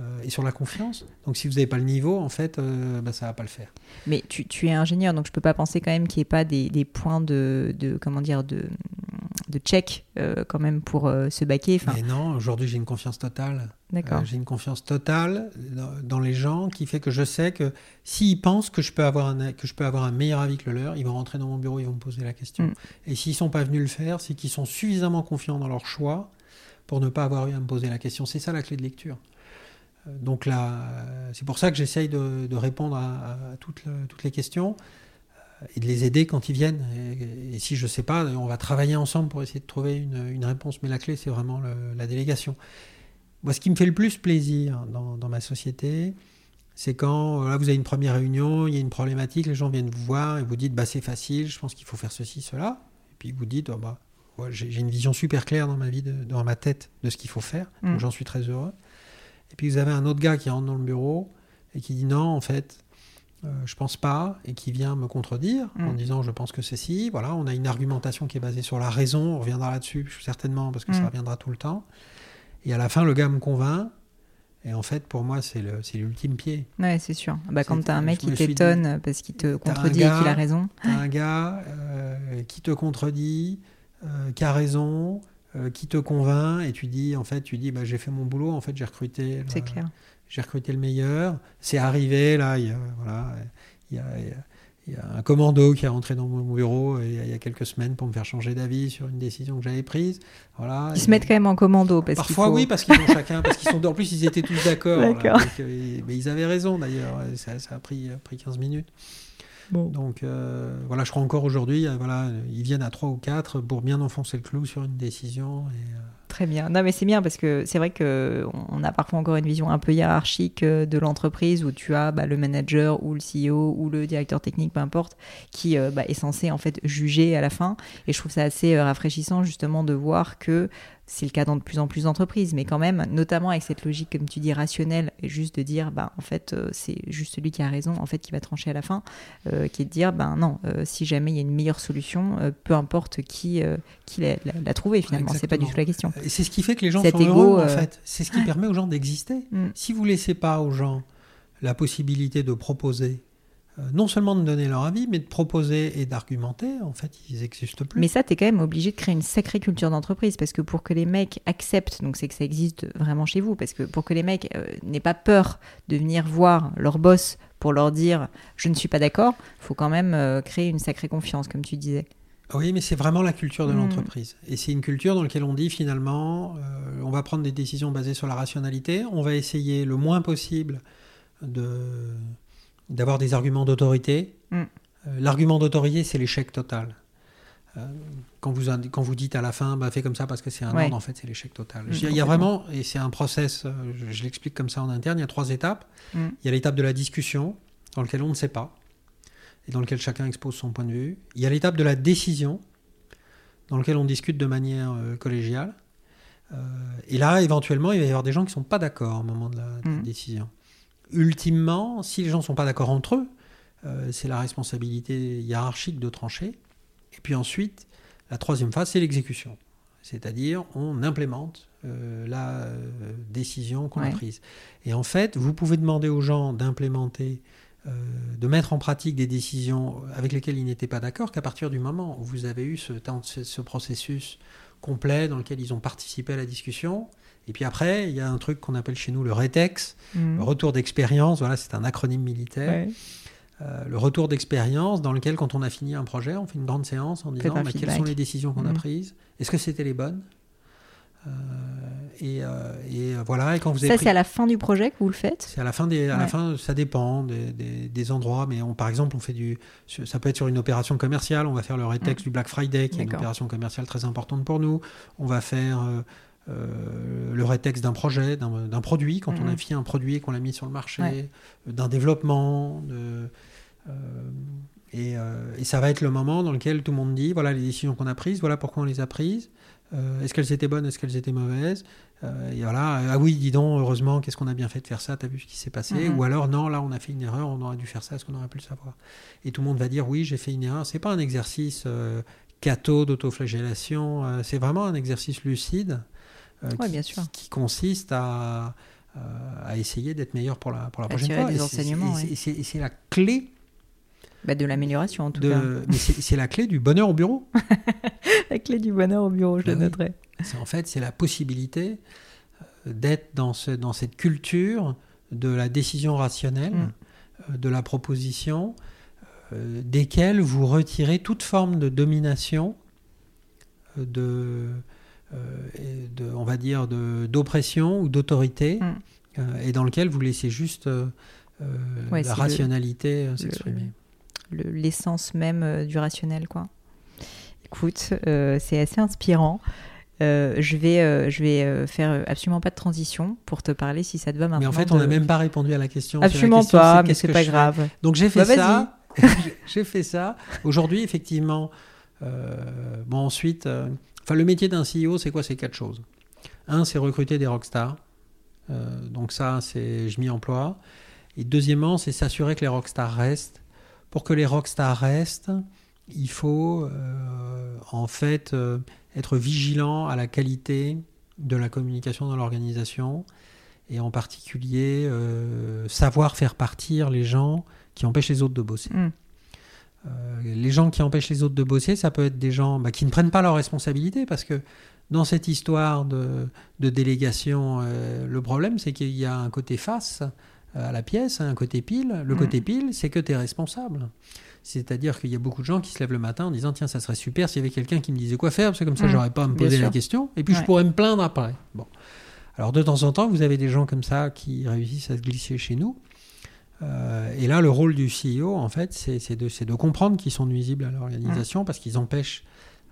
euh, et sur la confiance. Donc si vous n'avez pas le niveau, en fait, euh, bah, ça va pas le faire. Mais tu, tu es ingénieur, donc je peux pas penser quand même qu'il n'y ait pas des, des points de, de comment dire de, de check euh, quand même pour se baquer. Enfin, Mais non, aujourd'hui j'ai une confiance totale. d'accord. J'ai une confiance totale dans, dans les gens qui fait que je sais que s'ils pensent que je peux avoir un que je peux avoir un meilleur avis que le leur, ils vont rentrer dans mon bureau, ils vont me poser la question. Mm. Et s'ils sont pas venus le faire, c'est qu'ils sont suffisamment confiants dans leur choix pour ne pas avoir eu à me poser la question. C'est ça la clé de lecture. Donc là, c'est pour ça que j'essaye de, de répondre à, à toutes, le- toutes les questions euh, et de les aider quand ils viennent. Et, et si je ne sais pas, on va travailler ensemble pour essayer de trouver une, une réponse. Mais la clé, c'est vraiment le- la délégation. Moi, ce qui me fait le plus plaisir dans, dans ma société, c'est quand là, vous avez une première réunion, il y a une problématique, les gens viennent vous voir et vous dites bah, c'est facile, je pense qu'il faut faire ceci, cela. Et puis vous dites oh, bah, ouais, j'ai une vision super claire dans ma vie, de- dans ma tête de ce qu'il faut faire. Mm. Donc j'en suis très heureux. Et puis vous avez un autre gars qui rentre dans le bureau et qui dit non, en fait, euh, je pense pas, et qui vient me contredire en Mm. disant je pense que c'est si. Voilà, on a une argumentation qui est basée sur la raison, on reviendra là-dessus certainement parce que ça Mm. reviendra tout le temps. Et à la fin, le gars me convainc. Et en fait, pour moi, c'est l'ultime pied. Ouais, c'est sûr. Bah, quand t'as un mec qui dit, t'étonne parce qu'il te contredit et qu'il a raison. T'as un gars euh, qui te contredit, euh, qui a raison, euh, qui te convainc, et tu dis, en fait, tu dis, bah, j'ai fait mon boulot, en fait, j'ai recruté, C'est clair. j'ai recruté le meilleur. C'est arrivé, là, il y a, voilà, il y a, il y a- il y a un commando qui est rentré dans mon bureau euh, il y a, il y a quelques semaines pour me faire changer d'avis sur une décision que j'avais prise. Voilà. Ils se mettent quand même en commando parce Parfois faut... oui, parce qu'ils ont chacun, parce qu'ils sont en plus ils étaient tous d'accord. euh, mais ils avaient raison d'ailleurs. Ça, ça a pris, a pris 15 minutes. Bon. Donc euh, voilà, je crois encore aujourd'hui, euh, voilà, ils viennent à 3 ou 4 pour bien enfoncer le clou sur une décision. Et, euh, Très bien. Non, mais c'est bien parce que c'est vrai que on a parfois encore une vision un peu hiérarchique de l'entreprise où tu as bah, le manager ou le CEO ou le directeur technique, peu importe, qui bah, est censé en fait juger à la fin. Et je trouve ça assez rafraîchissant justement de voir que c'est le cas dans de plus en plus d'entreprises, mais quand même, notamment avec cette logique, comme tu dis, rationnelle, et juste de dire, bah, en fait, euh, c'est juste celui qui a raison, en fait, qui va trancher à la fin, euh, qui est de dire, ben non, euh, si jamais il y a une meilleure solution, peu importe qui, qui l'a trouvée finalement, c'est pas du tout la question. C'est ce qui fait que les gens sont heureux, en fait. C'est ce qui permet aux gens d'exister. Mm. Si vous laissez pas aux gens la possibilité de proposer non seulement de donner leur avis, mais de proposer et d'argumenter, en fait, ils n'existent plus. Mais ça, tu es quand même obligé de créer une sacrée culture d'entreprise, parce que pour que les mecs acceptent, donc c'est que ça existe vraiment chez vous, parce que pour que les mecs euh, n'aient pas peur de venir voir leur boss pour leur dire je ne suis pas d'accord, il faut quand même euh, créer une sacrée confiance, comme tu disais. Oui, mais c'est vraiment la culture de hmm. l'entreprise. Et c'est une culture dans laquelle on dit finalement, on va prendre des décisions basées sur la rationalité, on va essayer le moins possible de d'avoir des arguments d'autorité. Mm. Euh, l'argument d'autorité, c'est l'échec total. Euh, quand, vous, quand vous dites à la fin, bah, fais comme ça parce que c'est un ordre, en fait, c'est l'échec total. Mm, il y a vraiment, et c'est un process, euh, je, l'explique comme ça en interne, il y a trois étapes. Mm. Il y a l'étape de la discussion, dans laquelle on ne sait pas, et dans laquelle chacun expose son point de vue. Il y a l'étape de la décision, dans laquelle on discute de manière collégiale. et là, éventuellement, il va y avoir des gens qui ne sont pas d'accord au moment de la décision ultimement, si les gens ne sont pas d'accord entre eux, euh, c'est la responsabilité hiérarchique de trancher. Et puis ensuite, la troisième phase, c'est l'exécution. C'est-à-dire, on implémente euh, la euh, décision qu'on a prise. Et en fait, vous pouvez demander aux gens d'implémenter, de mettre en pratique des décisions avec lesquelles ils n'étaient pas d'accord qu'à partir du moment où vous avez eu ce, ce processus complet dans lequel ils ont participé à la discussion, et puis après, il y a un truc qu'on appelle chez nous le RETEX, mhm. le retour d'expérience. Voilà, c'est un acronyme militaire. Euh, le retour d'expérience dans lequel, quand on a fini un projet, on fait une grande séance en disant bah, quelles sont les décisions qu'on a mhm. prises, est-ce que c'était les bonnes? Euh, et, euh, et, voilà. Et quand vous ça, c'est à la fin du projet que vous le faites? C'est à la fin des, à la fin, ça dépend des, des, endroits, mais on, par exemple, on fait du, ça peut être sur une opération commerciale. On va faire le rétex du Black Friday, qui est une opération commerciale très importante pour nous. On va faire euh, le rétexte d'un projet, d'un produit, quand on a mhm. fait un produit et qu'on l'a mis sur le marché, euh, d'un développement. De, euh, et, et, ça va être le moment dans lequel tout le monde dit voilà les décisions qu'on a prises, voilà pourquoi on les a prises. est-ce qu'elles étaient bonnes, est-ce qu'elles étaient mauvaises Et voilà, ah oui, dis donc, heureusement, qu'est-ce qu'on a bien fait de faire ça, t'as vu ce qui s'est passé mhm. Ou alors, non, là, on a fait une erreur, on aurait dû faire ça, est-ce qu'on aurait pu le savoir Et tout le monde va dire oui, j'ai fait une erreur. C'est pas un exercice catho d'autoflagellation, c'est vraiment un exercice lucide euh, bien sûr. qui, consiste à, euh, à essayer d'être meilleur pour la, pour la prochaine fois. Des enseignements, et c'est la clé bah de l'amélioration en tout cas. Mais c'est la clé du bonheur au bureau. la clé du bonheur au bureau, je bah le noterai. En fait, c'est la possibilité euh, d'être dans, ce, dans cette culture de la décision rationnelle, mm. de la proposition, desquelles vous retirez toute forme de domination, de, euh, de, on va dire, d'oppression ou d'autorité, mm. euh, et dans lequel vous laissez juste euh, la rationalité s'exprimer. L'essence même du rationnel, quoi. Écoute, c'est assez inspirant. je vais, je vais faire absolument pas de transition pour te parler si ça te va maintenant. Mais en fait, on n'a même pas répondu à la question. Absolument pas, mais c'est pas grave. Donc j'ai fait, bah, ça. j'ai fait ça. Aujourd'hui, effectivement. bon, ensuite, Le métier d'un CEO, c'est quoi? C'est quatre choses. Un, c'est recruter des rockstars. Euh, donc ça, c'est je m'y emploie. Et deuxièmement, c'est s'assurer que les rockstars restent. Pour que les rockstars restent, il faut euh, en fait euh, être vigilant à la qualité de la communication dans l'organisation et en particulier savoir faire partir les gens qui empêchent les autres de bosser. Mm. Euh, les gens qui empêchent les autres de bosser, ça peut être des gens bah, qui ne prennent pas leurs responsabilités parce que dans cette histoire de, délégation, euh, le problème c'est qu'il y a un côté face euh, à la pièce, un côté pile. Le mm. côté pile, c'est que tu es responsable. C'est-à-dire qu'il y a beaucoup de gens qui se lèvent le matin en disant Tiens, ça serait super s'il y avait quelqu'un qui me disait quoi faire, parce que comme ça, mm. j'aurais pas à me poser la question, et puis je pourrais me plaindre après. Bon. Alors, de temps en temps, vous avez des gens comme ça qui réussissent à se glisser chez nous. Euh, et là, le rôle du CEO, en fait, c'est de, de, comprendre qu'ils sont nuisibles à l'organisation parce qu'ils empêchent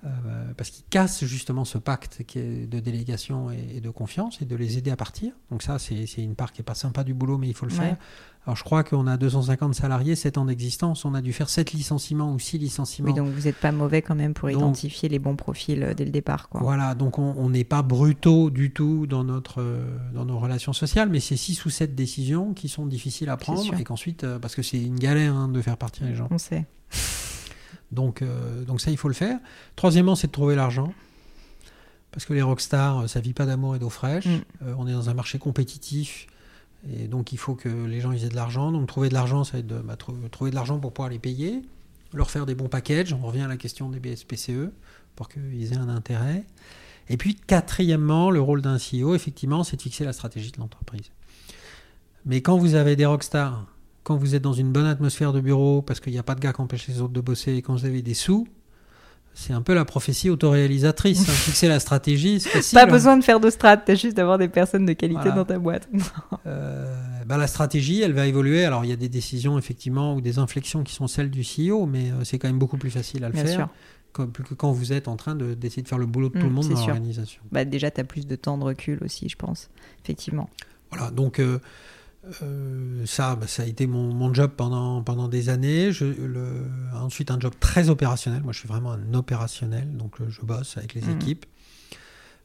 euh, parce qu'ils cassent justement ce pacte qui est de délégation et, de confiance et de les aider à partir. Donc ça, c'est une part qui est pas sympa du boulot, mais il faut le faire. Alors je crois qu'on a 250 salariés, 7 ans d'existence, on a dû faire 7 licenciements ou 6 licenciements. Oui, donc vous n'êtes pas mauvais quand même pour identifier les bons profils euh, dès le départ. Quoi. Voilà, donc on n'est pas brutaux du tout dans, notre, euh, dans nos relations sociales, mais c'est 6 ou 7 décisions qui sont difficiles à prendre et qu'ensuite, parce que c'est une galère hein, de faire partir les gens. On sait. Donc, euh, donc ça, il faut le faire. Troisièmement, c'est de trouver l'argent. Parce que les rockstars, euh, ça vit pas d'amour et d'eau fraîche. Mm. Euh, on est dans un marché compétitif. Et donc, il faut que les gens ils aient de l'argent. Donc, trouver de l'argent, ça va être de bah, trouver de l'argent pour pouvoir les payer, leur faire des bons packages. On revient à la question des BSPCE pour qu'ils aient un intérêt. Et puis, quatrièmement, le rôle d'un CEO, effectivement, c'est de fixer la stratégie de l'entreprise. Mais quand vous avez des rockstars quand vous êtes dans une bonne atmosphère de bureau, parce qu'il n'y a pas de gars qui empêchent les autres de bosser, et quand vous avez des sous, c'est un peu la prophétie autoréalisatrice. Hein. Fixer la stratégie, c'est facile. Pas hein. besoin de faire de strat, t'as juste d'avoir des personnes de qualité dans ta boîte. euh, bah, la stratégie, elle va évoluer. Alors, il y a des décisions, effectivement, ou des inflexions qui sont celles du CEO, mais euh, c'est quand même beaucoup plus facile à le faire. Que, quand vous êtes en train d'essayer de, faire le boulot de tout le mmh, monde dans l'organisation. Bah, déjà, tu as plus de temps de recul aussi, je pense, effectivement. Voilà, donc euh, euh, ça, bah, ça a été mon, job pendant, pendant des années. Je, le, ensuite, un job très opérationnel. Moi, je suis vraiment un opérationnel, donc euh, je bosse avec les mmh. équipes.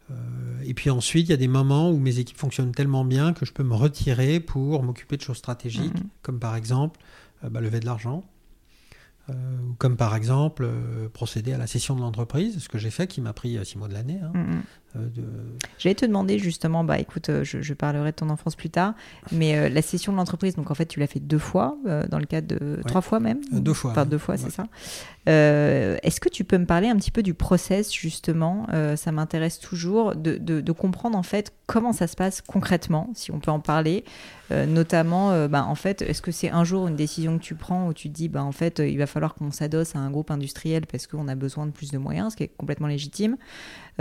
Euh, et puis ensuite, il y a des moments où mes équipes fonctionnent tellement bien que je peux me retirer pour m'occuper de choses stratégiques, mmh. comme par exemple bah, lever de l'argent. comme par exemple procéder à la cession de l'entreprise, ce que j'ai fait, qui m'a pris six mois de l'année. Hein. Mmh, euh, J'allais te demander justement, bah écoute, euh, je, parlerai de ton enfance plus tard, mais euh, la session de l'entreprise, donc en fait tu l'as fait deux fois, dans le cadre de trois fois même? Deux fois. Enfin deux fois, c'est ça? Est-ce que tu peux me parler un petit peu du process justement? Ça m'intéresse toujours de, de, comprendre en fait comment ça se passe concrètement, si on peut en parler. notamment, bah, en fait, est-ce que c'est un jour une décision que tu prends où tu te dis, bah, en fait, il va falloir qu'on s'adosse à un groupe industriel parce qu'on a besoin de plus de moyens, ce qui est complètement légitime?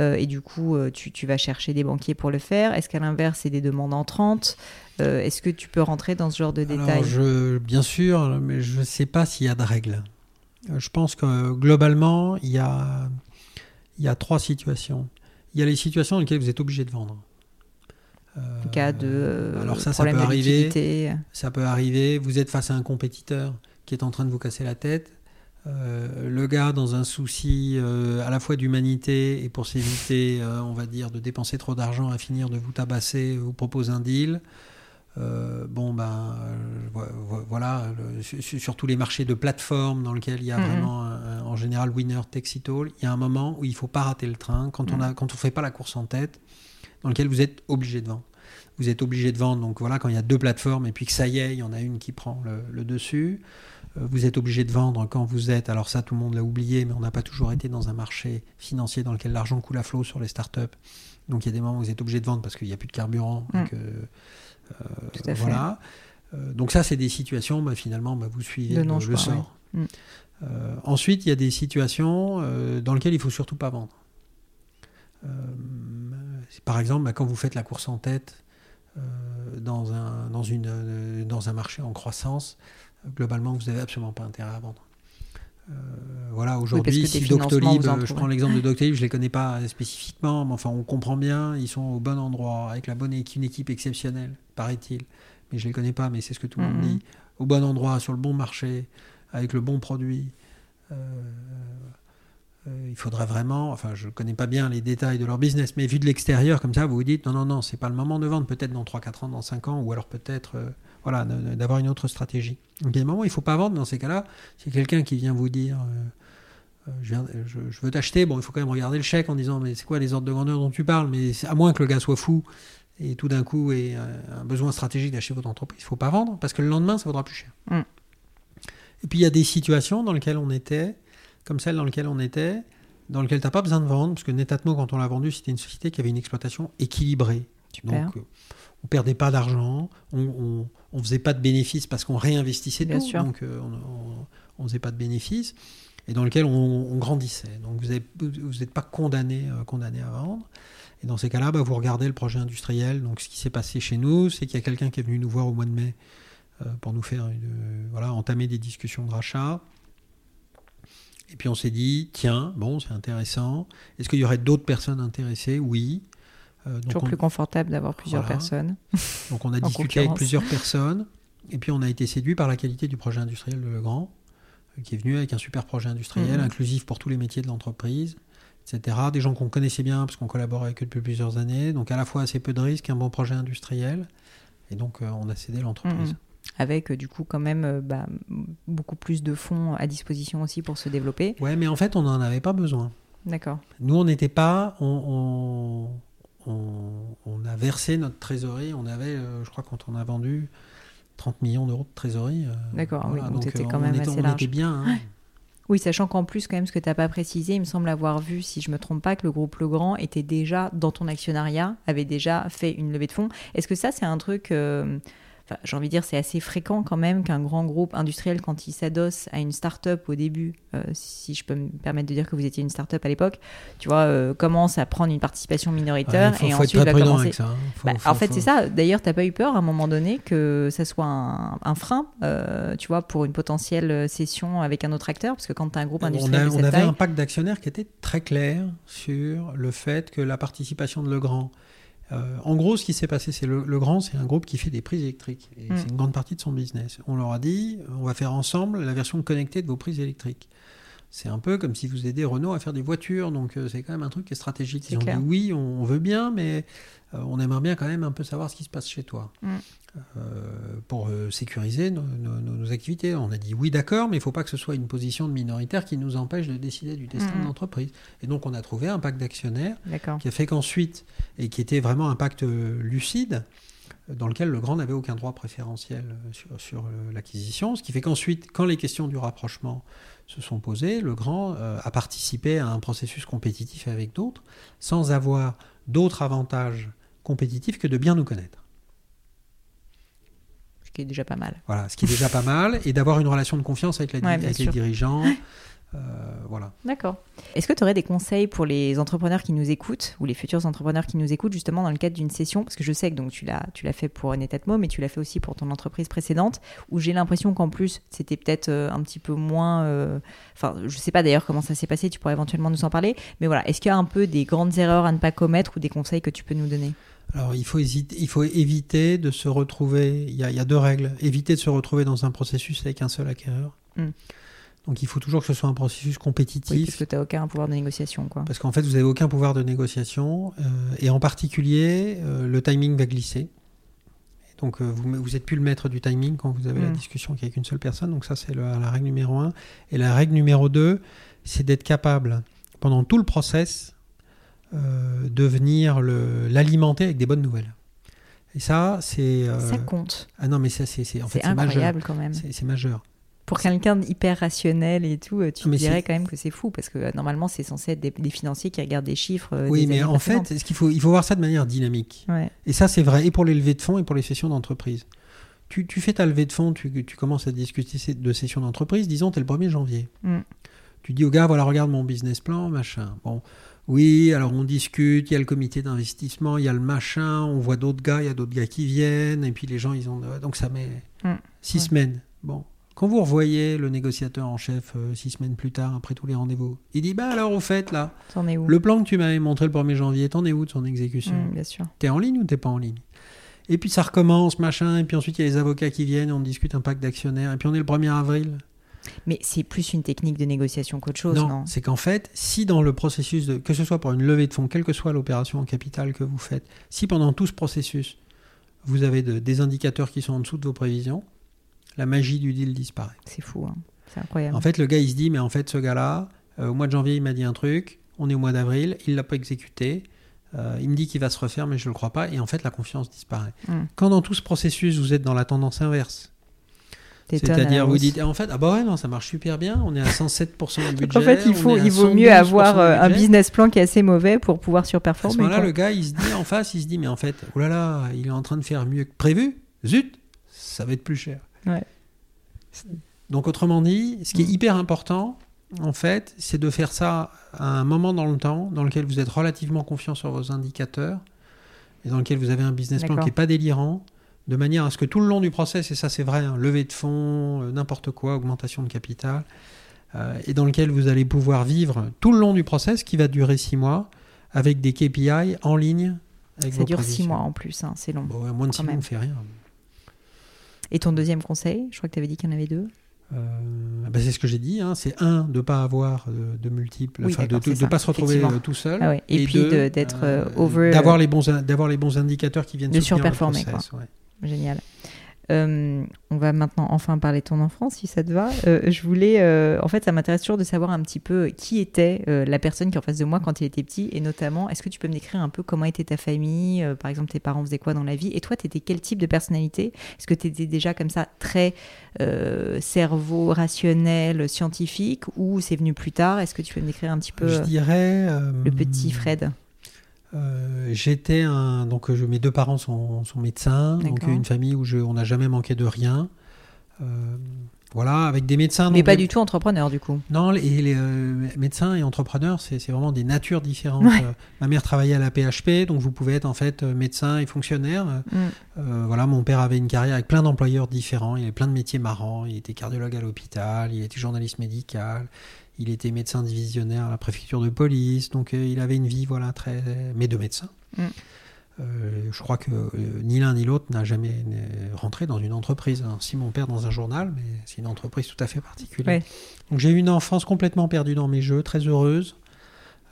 Euh, et du coup, euh, tu, vas chercher des banquiers pour le faire. Est-ce qu'à l'inverse, c'est des demandes entrantes euh, Est-ce que tu peux rentrer dans ce genre de détails Bien sûr, mais je ne sais pas s'il y a de règles. Je pense que globalement, il y a, il y a trois situations. Il y a les situations dans lesquelles vous êtes obligé de vendre. En cas de alors ça, ça peut arriver. Ça peut arriver. Vous êtes face à un compétiteur qui est en train de vous casser la tête. Euh, le gars, dans un souci euh, à la fois d'humanité et pour s'éviter, euh, on va dire, de dépenser trop d'argent à finir de vous tabasser, vous propose un deal. bon, ben voilà, sur, tous les marchés de plateforme dans lesquels il y a mhm. vraiment, en général, winner takes it all, il y a un moment où il ne faut pas rater le train quand on ne quand on fait pas la course en tête, dans lequel vous êtes obligé de vendre. Vous êtes obligé de vendre, donc voilà, quand il y a deux plateformes et puis que ça y est, il y en a une qui prend le dessus. Euh, vous êtes obligé de vendre quand vous êtes, alors ça tout le monde l'a oublié, mais on n'a pas toujours été dans un marché financier dans lequel l'argent coule à flot sur les startups. Donc il y a des moments où vous êtes obligé de vendre parce qu'il n'y a plus de carburant. Mm. Donc, euh, euh, voilà. donc ça, c'est des situations, bah, finalement, bah, vous suivez le, le, sort. Mm. ensuite, il y a des situations dans lesquelles il ne faut surtout pas vendre. par exemple, bah, quand vous faites la course en tête dans, un, dans, une, dans un marché en croissance, globalement, vous n'avez absolument pas intérêt à vendre. Euh, voilà, aujourd'hui, si Doctolib, je prends l'exemple de Doctolib, je ne les connais pas spécifiquement, mais enfin, on comprend bien, ils sont au bon endroit, avec la bonne équipe, une équipe exceptionnelle, paraît-il. Mais je ne les connais pas, mais c'est ce que tout le monde mm-hmm. dit. Au bon endroit, sur le bon marché, avec le bon produit. Euh, euh, il faudrait vraiment, enfin, je ne connais pas bien les détails de leur business, mais vu de l'extérieur, comme ça, vous vous dites, non, non, non, c'est pas le moment de vendre, peut-être dans 3-4 ans, dans 5 ans, ou alors peut-être voilà, d'avoir une autre stratégie. Donc il y a des moments où il ne faut pas vendre dans ces cas-là. Si quelqu'un qui vient vous dire euh, euh, je, veux t'acheter, bon, il faut quand même regarder le chèque en disant mais c'est quoi les ordres de grandeur dont tu parles? Mais à moins que le gars soit fou et tout d'un coup ait un besoin stratégique d'acheter votre entreprise, il ne faut pas vendre parce que le lendemain ça vaudra plus cher. Mm. Et puis il y a des situations dans lesquelles on était, comme celle dans laquelle on était, dans lesquelles tu n'as pas besoin de vendre, parce que Netatmo, quand on l'a vendu, c'était une société qui avait une exploitation équilibrée. Donc, euh, on perdait pas d'argent, on, on, faisait pas de bénéfices parce qu'on réinvestissait Bien sûr. donc euh, on, ne faisait pas de bénéfices, et dans lequel on, grandissait. Donc vous n'êtes pas condamné, euh, condamné à vendre. Et dans ces cas-là, bah, vous regardez le projet industriel. Donc ce qui s'est passé chez nous, c'est qu'il y a quelqu'un qui est venu nous voir au mois de mai euh, pour nous faire voilà, entamer des discussions de rachat. Et puis on s'est dit, tiens, bon, c'est intéressant. Est-ce qu'il y aurait d'autres personnes intéressées? Oui. Euh, donc Toujours plus confortable d'avoir plusieurs personnes. Donc on a discuté avec plusieurs personnes. Et puis on a été séduit par la qualité du projet industriel de Legrand, euh, qui est venu avec un super projet industriel, mmh. inclusif pour tous les métiers de l'entreprise, etc. Des gens qu'on connaissait bien parce qu'on collabore avec eux depuis plusieurs années. Donc à la fois assez peu de risques, un bon projet industriel. Et donc on a cédé l'entreprise. Mmh avec euh, du coup quand même euh, bah, beaucoup plus de fonds à disposition aussi pour se développer. Ouais, mais en fait, on n'en avait pas besoin. D'accord. Nous, on n'était pas. On, on, a versé notre trésorerie. On avait, euh, je crois, quand on a vendu 30 millions d'euros de trésorerie. D'accord, oui, donc c'était quand même assez large. On était bien. Hein. Oui, sachant qu'en plus, quand même, ce que tu n'as pas précisé, il me semble avoir vu, si je me trompe pas, que le groupe Legrand était déjà dans ton actionnariat, avait déjà fait une levée de fonds. Est-ce que ça, c'est un truc j'ai envie de dire, c'est assez fréquent quand même qu'un grand groupe industriel, quand il s'adosse à une start-up au début, euh, si je peux me permettre de dire que vous étiez une start-up à l'époque, tu vois, euh, commence à prendre une participation minoritaire et ensuite va commencer. Ça, hein. bah, en fait, c'est ça. D'ailleurs, t'as pas eu peur à un moment donné que ça soit un, frein, euh, tu vois, pour une potentielle cession avec un autre acteur, parce que quand tu as un groupe industriel, on, on avait un pacte d'actionnaires qui était très clair sur le fait que la participation de Legrand euh, en gros, ce qui s'est passé, c'est le, Grand, c'est un groupe qui fait des prises électriques. Et mm. c'est une grande partie de son business. On leur a dit, on va faire ensemble la version connectée de vos prises électriques. C'est un peu comme si vous aidez Renault à faire des voitures, donc euh, c'est quand même un truc qui est stratégique. Ils ont dit oui, on, veut bien, mais euh, on aimerait bien quand même un peu savoir ce qui se passe chez toi. Mm. Euh, pour euh, sécuriser nos, activités. On a dit oui, d'accord, mais il ne faut pas que ce soit une position de minoritaire qui nous empêche de décider du destin de mhm. l'entreprise. Et donc, on a trouvé un pacte d'actionnaires qui a fait qu'ensuite, et qui était vraiment un pacte euh, lucide, dans lequel le grand n'avait aucun droit préférentiel sur, l'acquisition, ce qui fait qu'ensuite, quand les questions du rapprochement se sont posées, le grand a participé à un processus compétitif avec d'autres, sans avoir d'autres avantages compétitifs que de bien nous connaître ce qui est déjà pas mal. Voilà, ce qui est déjà pas mal, et d'avoir une relation de confiance avec, la, les dirigeants. Euh, voilà. D'accord. Est-ce que tu aurais des conseils pour les entrepreneurs qui nous écoutent ou les futurs entrepreneurs qui nous écoutent justement dans le cadre d'une session? Parce que je sais que donc tu l'as tu l'as fait pour Netatmo, mais tu l'as fait aussi pour ton entreprise précédente, où j'ai l'impression qu'en plus c'était peut-être euh, un petit peu moins. Euh, enfin, je sais pas d'ailleurs comment ça s'est passé. Tu pourrais éventuellement nous en parler. Mais voilà, est-ce qu'il y a un peu des grandes erreurs à ne pas commettre ou des conseils que tu peux nous donner? Alors il faut, hésiter, il faut éviter de se retrouver, il y, a, deux règles, éviter de se retrouver dans un processus avec un seul acquéreur. Hmm. Donc il faut toujours que ce soit un processus compétitif. Oui, parce que tu n'as aucun pouvoir de négociation. Quoi. Parce qu'en fait, vous n'avez aucun pouvoir de négociation. Euh, et en particulier, euh, le timing va glisser. Donc euh, vous n'êtes plus le maître du timing quand vous avez la hmm. discussion avec une seule personne. Donc ça, c'est la règle numéro un. Et la règle numéro deux, c'est d'être capable, pendant tout le process, euh, de venir l'alimenter avec des bonnes nouvelles. Et ça, c'est. Euh, ça compte. Ah non, mais ça, c'est en fait, incroyable quand même. C'est majeur. Pour quelqu'un d'hyper rationnel et tout, tu dirais quand même que c'est fou parce que euh, normalement, c'est censé être des, financiers qui regardent des chiffres. oui, mais en fait, ce qu'il faut, il faut voir ça de manière dynamique. Et ça, c'est vrai et pour les levées de fonds et pour les sessions d'entreprise. Tu, tu, fais ta levée de fonds, tu, tu commences à discuter de sessions d'entreprise, disons, tu es le 1er janvier. Mm. Tu dis au gars, voilà, regarde mon business plan, machin. Bon, oui, alors on discute, il y a le comité d'investissement, il y a le machin, on voit d'autres gars, il y a d'autres gars qui viennent, et puis les gens, ils ont. Donc ça met mm. six semaines. Bon. Quand vous revoyez le négociateur en chef euh, six semaines plus tard, après tous les rendez-vous, il dit Bah alors, au fait, là, le plan que tu m'avais montré le 1er janvier, t'en es où de son exécution mm, Bien sûr. T'es en ligne ou t'es pas en ligne? Et puis ça recommence, machin, et puis ensuite il y a les avocats qui viennent, on discute un pacte d'actionnaires, et puis on est le 1er avril. Mais c'est plus une technique de négociation qu'autre chose, non, non C'est qu'en fait, si dans le processus, de, que ce soit pour une levée de fonds, quelle que soit l'opération en capital que vous faites, si pendant tout ce processus, vous avez des indicateurs qui sont en dessous de vos prévisions, la magie du deal disparaît. C'est fou, hein. c'est incroyable. En fait, le gars, il se dit, mais en fait, ce gars-là, euh, au mois de janvier, il m'a dit un truc, on est au mois d'avril, il ne l'a pas exécuté. Euh, il me dit qu'il va se refaire, mais je ne le crois pas. Et en fait, la confiance disparaît. Hmm. Quand dans tout ce processus, vous êtes dans la tendance inverse, c'est-à-dire, vous dites, en fait, ah bah ouais, non, ça marche super bien, on est à 107% du budget. en fait, il, faut, il vaut mieux avoir euh, un business plan qui est assez mauvais pour pouvoir surperformer. À ce moment-là, le gars, il se dit en face, il se dit, mais en fait, oh là là, il est en train de faire mieux que prévu, zut, ça va être plus cher. Ouais. Donc, autrement dit, ce qui est mm. hyper important, en fait, c'est de faire ça à un moment dans le temps dans lequel vous êtes relativement confiant sur vos indicateurs et dans lequel vous avez un business plan qui n'est pas délirant de manière à ce que tout le long du process, et ça c'est vrai, hein, levée de fonds, euh, n'importe quoi, augmentation de capital, euh, et dans lequel vous allez pouvoir vivre tout le long du process qui va durer six mois avec des KPI en ligne. Avec Ça vos dure six mois en plus, hein, c'est long. Bon, ouais, moins de six mois, on fait rien. Et ton deuxième conseil Je crois que tu avais dit qu'il y en avait deux. Euh, bah, c'est ce que j'ai dit. hein, c'est un, de ne pas avoir de, de multiples, Oui, de ne pas se retrouver tout seul. Ah ouais. Et, puis d'être euh, over. D'avoir les, bons, d'avoir les bons indicateurs qui viennent De le surperformer, ouais. Génial. Euh, on va maintenant enfin parler de ton enfance, si ça te va. Euh, je voulais, euh, en fait, ça m'intéresse toujours de savoir un petit peu qui était la personne qui est en face de moi quand il était petit, et notamment, est-ce que tu peux me décrire un peu comment était ta famille Par exemple, tes parents faisaient quoi dans la vie? Et toi, tu étais quel type de personnalité? Est-ce que tu étais déjà comme ça très cerveau rationnel, scientifique, ou c'est venu plus tard? Est-ce que tu peux me décrire un petit peu Je dirais. le petit Fred? Euh, J'étais un. Donc, je- mes deux parents sont, sont médecins. Donc, une famille où je, on n'a jamais manqué de rien. Euh, voilà, avec des médecins. Mais donc pas du tout entrepreneur, du coup. Non, les, les, euh, médecins et entrepreneurs, c'est vraiment des natures différentes. Ouais. Euh, ma mère travaillait à la PHP, donc vous pouvez être en fait euh, médecin et fonctionnaire. Mm. Euh, voilà, mon père avait une carrière avec plein d'employeurs différents. Il avait plein de métiers marrants. Il était cardiologue à l'hôpital, il était journaliste médical, il était médecin divisionnaire à la préfecture de police. Donc euh, il avait une vie, voilà, très. Mais de médecin. Mm. Euh, je crois que euh, ni l'un ni l'autre n'a jamais rentré dans une entreprise. hein. Si mon père dans un journal, mais c'est une entreprise tout à fait particulière. Ouais. Donc j'ai eu une enfance complètement perdue dans mes jeux, très heureuse.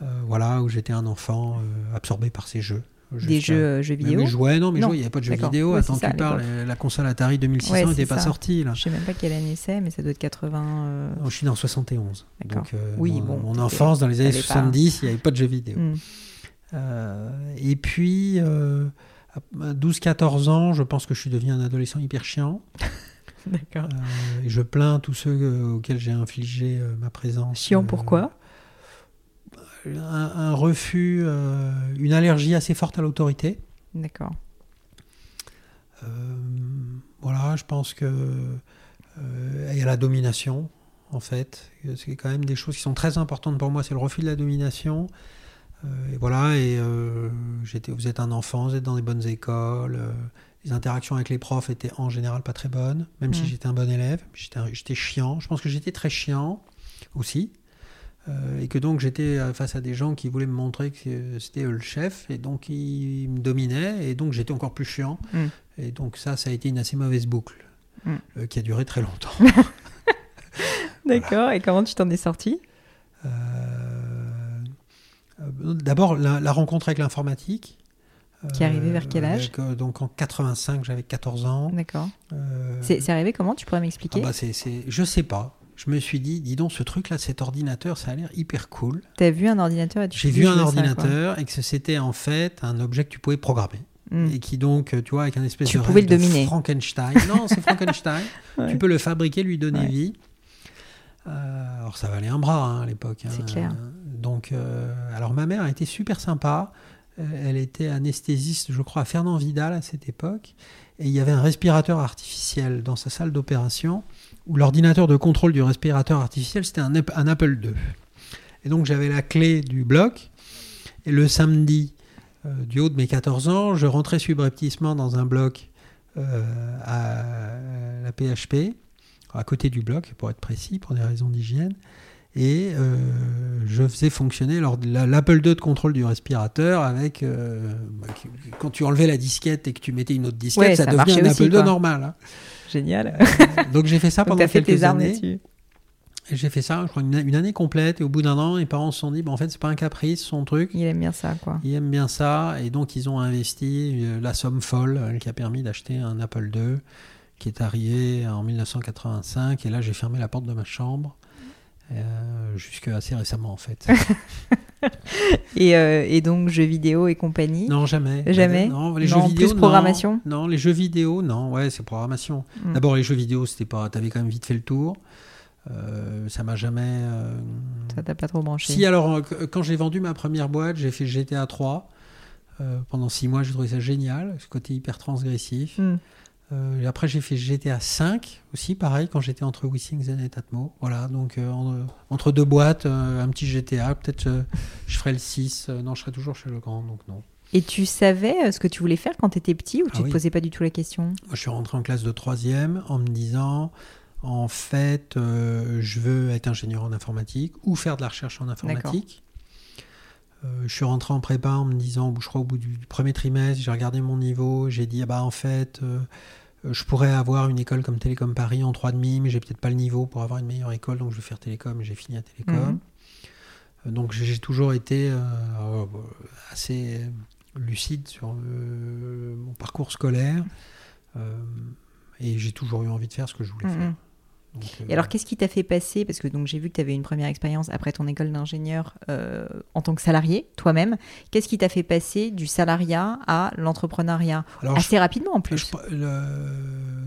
Euh, voilà, où j'étais un enfant absorbé par ces jeux. Des jeux, euh, jeux Mais vidéo mes jouets, non, mais Non. il n'y avait pas de jeux vidéo. Ouais, Attends, ça, tu parles, la console Atari 2600 Ouais, n'était c'est pas ça. sortie. Là. Je sais même pas quelle année c'est, mais ça doit être 80. euh, Non, je suis né en 71. D'accord. Donc, euh, Oui, mon, bon, mon enfance, dans les années t'avais pas- 70, il n'y avait pas de jeux vidéo. hmm. Euh, et puis, euh, à 12-14 ans, je pense que je suis devenu un adolescent hyper chiant. D'accord. Et je plains tous ceux auxquels j'ai infligé ma présence. Chiant pourquoi? Un, un refus, euh, une allergie assez forte à l'autorité. D'accord. Euh, voilà, je pense que euh, et à la domination, en fait, c'est quand même des choses qui sont très importantes pour moi. C'est le refus de la domination. Et voilà, et j'étais, vous êtes un enfant, vous êtes dans des bonnes écoles. les interactions avec les profs étaient en général pas très bonnes, même si Mm. j'étais un bon élève. J'étais chiant. Je pense que j'étais très chiant aussi. Euh, et que donc j'étais euh, face à des gens qui voulaient me montrer que euh, c'était eux le chef, et donc ils me dominaient, et donc j'étais encore plus chiant. Mm. Et donc ça, ça a été une assez mauvaise boucle, Mm. euh, qui a duré très longtemps. D'accord. Et comment tu t'en es sorti Euh, D'abord, la, la rencontre avec l'informatique. Qui est arrivée vers quel âge? avec, Donc en 85, j'avais 14 ans. D'accord. C'est arrivé comment? Tu pourrais ah m'expliquer bah c'est, c'est- je sais pas. Je me suis dit, dis donc, ce truc-là, cet ordinateur, ça a l'air hyper cool. T'as vu un ordinateur et tu J'ai vu un ça, ordinateur et que c'était en fait un objet que tu pouvais programmer. Hmm. Et qui donc, tu vois, avec un espèce Tu de pouvais le de dominer. Frankenstein. Non, c'est Frankenstein. Ouais. Tu peux le fabriquer, lui donner Ouais. vie. Euh, alors ça valait un bras hein, à l'époque. hein. C'est clair. Donc, euh, alors ma mère a été super sympa. Euh, Elle était anesthésiste, je crois, à Fernand Vidal à cette époque. Et il y avait un respirateur artificiel dans sa salle d'opération où l'ordinateur de contrôle du respirateur artificiel, c'était un, App- un Apple II. Et donc j'avais la clé du bloc. Et le samedi, euh, du haut de mes 14 ans, je rentrais subrepticement dans un bloc euh, à la PHP, à côté du bloc, pour être précis, pour des raisons d'hygiène. Et euh, je faisais fonctionner l'Apple II de contrôle du respirateur avec. bah, quand tu enlevais la disquette et que tu mettais une autre disquette, Ouais, ça, ça devenait un Apple II normal. hein. Génial. Donc j'ai fait ça pendant fait quelques tes armes années. J'ai fait ça, je crois, une, une année complète. Et au bout d'un an, mes parents se sont dit, bah, en fait, c'est pas un caprice, son truc. Il aime bien ça, quoi. Ils aiment bien ça. Et donc, ils ont investi euh, la somme folle euh, qui a permis d'acheter un Apple II qui est arrivé en 1985. Et là, j'ai fermé la porte de ma chambre. Euh, jusque assez récemment, en fait. Et, euh, et donc, jeux vidéo et compagnie? non, jamais. Jamais? Non, les Non, jeux vidéo. plus non. programmation? Non, les jeux vidéo, non. Ouais, c'est programmation. Mm. D'abord, les jeux vidéo, c'était pas. T'avais quand même vite fait le tour. Euh, ça m'a jamais. euh, Ça t'a pas trop branché? Si, alors, qu- quand j'ai vendu ma première boîte, j'ai fait GTA 3. Euh, pendant six mois, j'ai trouvé ça génial, ce côté hyper transgressif. Hmm. Euh, et après, j'ai fait GTA 5 aussi, pareil, quand j'étais entre Wissings et Netatmo. Voilà, donc euh, en- entre deux boîtes, euh, un petit GTA. Peut-être euh, je ferai le 6. Euh, non, je serai toujours chez Legrand, donc non. Et tu savais euh, ce que tu voulais faire quand t'étais petit ou tu Ah te oui. posais pas du tout la question? Moi, je suis rentré en classe de troisième en me disant En fait, euh, je veux être ingénieur en informatique ou faire de la recherche en informatique. Euh, je suis rentré en prépa en me disant, je crois au bout du premier trimestre, j'ai regardé mon niveau, j'ai dit, ah bah en fait, euh, je pourrais avoir une école comme Télécom Paris en 3,5, mais j'ai peut-être pas le niveau pour avoir une meilleure école, donc je vais faire Télécom et j'ai fini à Télécom. Mhm. Donc j'ai toujours été assez lucide sur mon parcours scolaire et j'ai toujours eu envie de faire ce que je voulais Mhm. faire. Donc, Et euh, alors, qu'est-ce qui t'a fait passer? Parce que donc j'ai vu que tu avais une première expérience après ton école d'ingénieur euh, en tant que salarié, toi-même. Qu'est-ce qui t'a fait passer du salariat à l'entrepreneuriat? Assez rapidement en plus.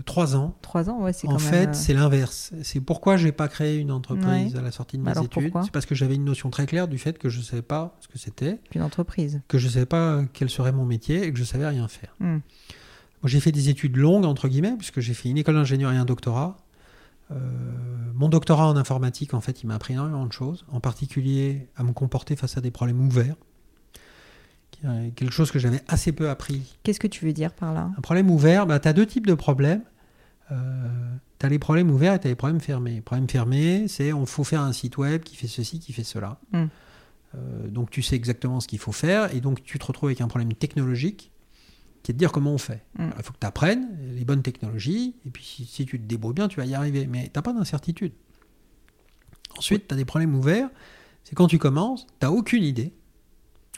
trois ans. Trois ans, ouais, c'est En fait, euh, c'est l'inverse. C'est pourquoi j'ai pas créé une entreprise à la sortie de mes Bah alors, études. C'est parce que j'avais une notion très claire du fait que je ne savais pas ce que c'était, une entreprise. que je ne savais pas quel serait mon métier et que je savais rien faire. Moi, j'ai fait des études longues entre guillemets puisque j'ai fait une école d'ingénieur et un doctorat. Euh, mon doctorat en informatique, en fait, il m'a appris énormément de choses, en particulier à me comporter face à des problèmes ouverts, qui est quelque chose que j'avais assez peu appris Qu'est-ce que tu veux dire par là? Un problème ouvert, bah, tu as deux types de problèmes. tu as les problèmes ouverts et tu as les problèmes fermés. Les problèmes fermés, c'est on faut faire un site web qui fait ceci, qui fait cela. Mm. Euh, donc tu sais exactement ce qu'il faut faire et donc tu te retrouves avec un problème technologique qui est de dire comment on fait. Mm. Il faut que tu apprennes les bonnes technologies et puis si, si tu te débrouilles bien, tu vas y arriver. Mais tu pas d'incertitude. Ensuite, tu as des problèmes ouverts. C'est quand tu commences, tu aucune idée.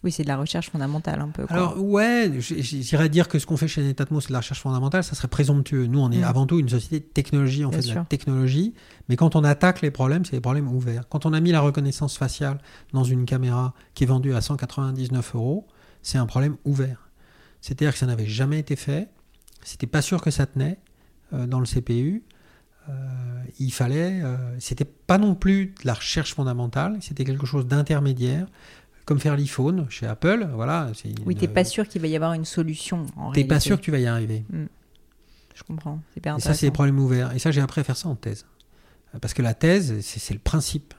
Oui, c'est de la recherche fondamentale un peu. quoi. Alors ouais, j'irais dire que ce qu'on fait chez Netatmo, c'est de la recherche fondamentale, ça serait présomptueux. Nous, on est Mm. avant tout une société de technologie, on Bien fait de la technologie, mais quand on attaque les problèmes, c'est des problèmes ouverts. Quand on a mis la reconnaissance faciale dans une caméra qui est vendue à 199 euros, c'est un problème ouvert. C'est-à-dire que ça n'avait jamais été fait, c'était pas sûr que ça tenait euh, dans le CPU. Euh, il fallait, euh, c'était pas non plus de la recherche fondamentale, c'était quelque chose d'intermédiaire, comme faire l'iPhone chez Apple. Voilà, c'est oui, t'es pas sûr qu'il va y avoir une solution. En T'es pas sûr que tu vas y arriver. Je comprends. Et ça, c'est les intéressant. problèmes ouverts. Et ça, j'ai appris à faire ça en thèse. Parce que la thèse, c'est le principe.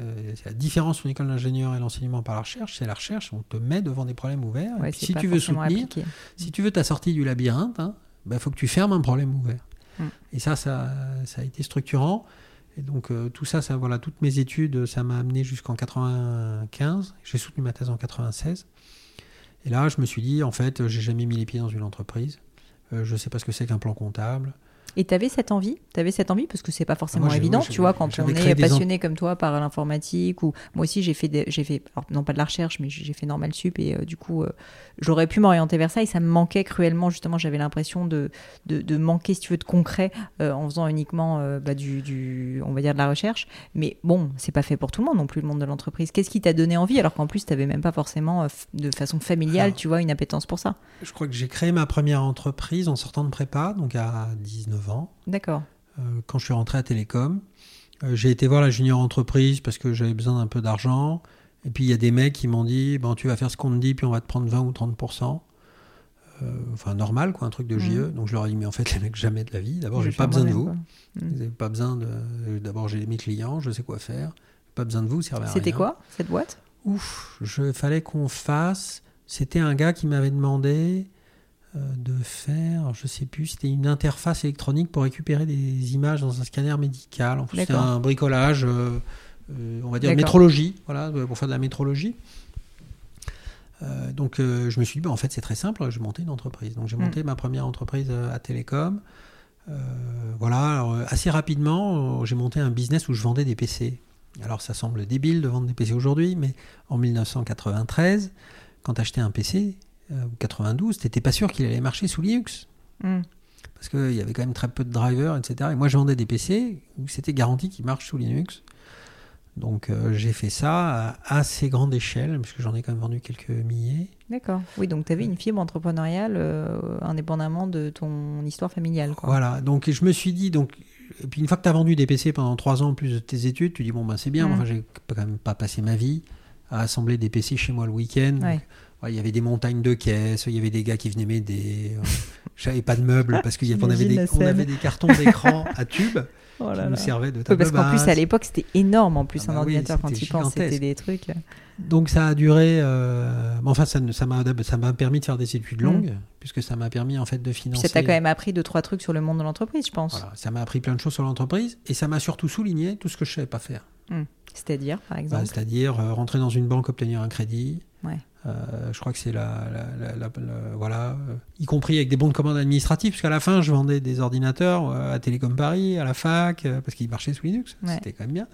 Euh, la différence entre l'école d'ingénieur et l'enseignement par la recherche. C'est la recherche, on te met devant des problèmes ouverts. Et puis si tu veux soutenir, appliqué. si tu veux ta sortie du labyrinthe, il bah, faut que tu fermes un problème ouvert. Mm. Et ça, ça, ça a été structurant. Et donc euh, tout ça, ça, voilà, toutes mes études, ça m'a amené jusqu'en 95. J'ai soutenu ma thèse en 96. Et là, je me suis dit, en fait, j'ai jamais mis les pieds dans une entreprise. Euh, je sais pas ce que c'est qu'un plan comptable. Et tu avais cette envie Tu avais cette envie Parce que c'est pas forcément moi, évident, tu vois, quand on est passionné comme toi par l'informatique. ou Moi aussi, j'ai fait, des- j'ai fait alors, non pas de la recherche, mais j'ai fait normal sup. Et euh, du coup, euh, j'aurais pu m'orienter vers ça. Et ça me manquait cruellement, justement. J'avais l'impression de, de, de manquer, si tu veux, de concret euh, en faisant uniquement bah, du, du, on va dire, de la recherche. Mais bon, c'est pas fait pour tout le monde non plus, le monde de l'entreprise. Qu'est-ce qui t'a donné envie Alors qu'en plus, tu même pas forcément, de façon familiale, Alors- tu vois, une appétence pour ça? Je crois que j'ai créé ma première entreprise en sortant de prépa, donc à 19 ans. D'accord. euh, quand je suis rentré à Télécom. Euh, j'ai été voir la junior entreprise parce que j'avais besoin d'un peu d'argent. Et puis il y a des mecs qui m'ont dit bon, tu vas faire ce qu'on te dit, puis on va te prendre 20 ou 30%. Euh, enfin, normal, quoi, un truc de JE. Donc je leur ai dit mais en fait, les mecs, jamais de la vie. D'abord, Je j'ai pas besoin de vous. avez pas besoin de. D'abord, j'ai mes clients, je sais quoi faire. Pas besoin de vous, ça C'était quoi, cette boîte? Ouf, je fallait qu'on fasse. C'était un gars qui m'avait demandé de faire, je sais plus, c'était une interface électronique pour récupérer des images dans un scanner médical. C'était un bricolage, euh, euh, on va dire métrologie, voilà, euh, pour faire de la métrologie. Euh, donc euh, je me suis dit, bah, en fait c'est très simple, je monter une entreprise. Donc j'ai Mm. monté ma première entreprise euh, à Télécom. Euh, voilà, alors, euh, assez rapidement, euh, j'ai monté un business où je vendais des PC. Alors ça semble débile de vendre des PC aujourd'hui, mais en 1993, quand tu achetais un PC, euh, ou 92, t'étais pas sûr qu'il allait marcher sous Linux. Hmm. Parce qu'il y avait quand même très peu de drivers, etc. Et moi, je vendais des PC où c'était garanti qu'ils marchent sous Linux. Donc euh, j'ai fait ça à assez grande échelle, parce que j'en ai quand même vendu quelques milliers. D'accord. Oui, donc tu avais une fibre entrepreneuriale euh, indépendamment de ton histoire familiale. Quoi. Voilà, donc je me suis dit, donc, et puis une fois que tu as vendu des PC pendant trois ans en plus de tes études, tu dis, bon, ben c'est bien, Mm. mais enfin, j'ai quand même pas passé ma vie à assembler des PC chez moi le week-end. Ouais. Donc, ouais, Il y avait des montagnes de caisses, il y avait des gars qui venaient m'aider. euh, J'avais pas de meubles parce qu'on avait, des- la on scène. avait des cartons d'écran à tubes. Oh là qui nous là. servait de table parce qu'en plus, à l'époque, c'était énorme en plus Ah un bah oui, ordinateur quand tu penses. C'était des trucs. Donc ça a duré. euh, enfin, ça ne- m'a ça m'a permis de faire des études Mm. longues, puisque ça m'a permis en fait de Puis financer. ça t'a quand même appris deux, trois trucs sur le monde de l'entreprise, je pense. Voilà, ça m'a appris plein de choses sur l'entreprise et ça m'a surtout souligné tout ce que je savais pas faire. C'est-à-dire, par Bah, exemple? C'est-à-dire euh, rentrer dans une banque, obtenir un crédit. Ouais. Euh, je crois que c'est la, la- la- la- la- voilà, euh, y compris avec des bons de commande administratifs, parce qu'à la fin, je vendais des ordinateurs euh, à Télécom Paris, à la fac, parce qu'ils marchaient sous Linux. Ouais. C'était quand même bien.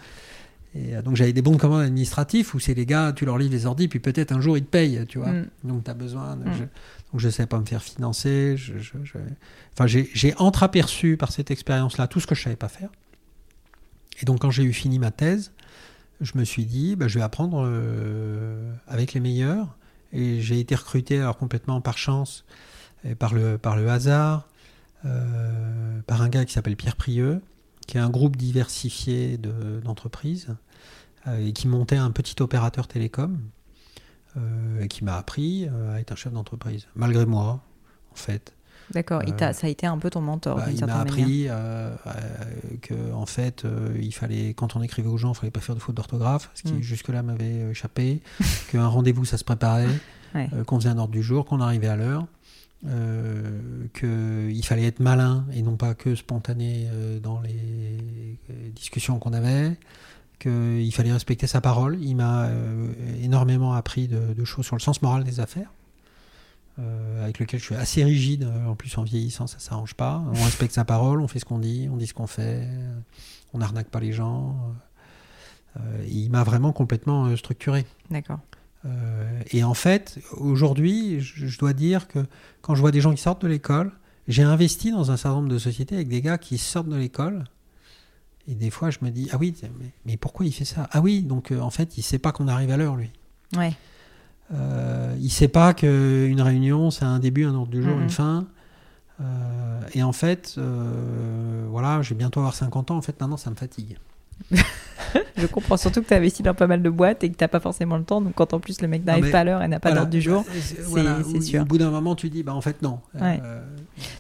Et donc j'avais des bons de commande administratifs où c'est les gars, tu leur livres les ordis, puis peut-être un jour ils te payent, tu vois. Mm. Donc tu as besoin. De, Mm. je, donc je sais pas me faire financer. Je, je- je- Enfin, j'ai j'ai entreaperçu par cette expérience-là tout ce que je savais pas faire. Et donc quand j'ai eu fini ma thèse, je me suis dit, bah, je vais apprendre euh, avec les meilleurs. Et j'ai été recruté alors complètement par chance, et par le, par le hasard, euh, par un gars qui s'appelle Pierre Prieux, qui est un groupe diversifié de- d'entreprises euh, et qui montait un petit opérateur télécom et qui m'a appris à être un chef d'entreprise, malgré moi, en fait. D'accord. Euh, Ça a été un peu ton mentor, Bah, il m'a appris euh, euh, que en fait, euh, il fallait quand on écrivait aux gens, il fallait pas faire de faute d'orthographe, ce qui Mm. jusque-là m'avait échappé. qu'un rendez-vous, ça se préparait, Ouais. qu'on faisait un ordre du jour, qu'on arrivait à l'heure. Euh, qu'il fallait être malin et non pas que spontané euh, dans les discussions qu'on avait, qu'il fallait respecter sa parole. Il m'a euh, énormément appris de, de choses sur le sens moral des affaires, euh, avec lequel je suis assez rigide. euh, En plus, en vieillissant, ça s'arrange pas. On respecte sa parole, on fait ce qu'on dit, on dit ce qu'on fait, on n'arnaque pas les gens. Euh, il m'a vraiment complètement structuré. D'accord. Euh, et en fait, aujourd'hui, je, je dois dire que quand je vois des gens qui sortent de l'école, j'ai investi dans un certain nombre de sociétés avec des gars qui sortent de l'école. Et des fois, je me dis, ah oui, mais, mais pourquoi il fait ça? Ah oui, donc en fait, il sait pas qu'on arrive à l'heure, lui. Ouais. Euh, il sait pas qu'une réunion, c'est un début, un ordre du jour, Mhm. une fin. Euh, et en fait, euh, voilà, j'ai bientôt avoir 50 ans. En fait, maintenant, ça me fatigue. Je comprends surtout que tu as investi dans pas mal de boîtes et que tu pas forcément le temps. Donc, quand en plus le mec n'arrive pas à l'heure et n'a pas Voilà. d'ordre du jour. C'est- voilà, sûr. Au bout d'un moment, tu dis, bah en fait, non. Ouais. Euh,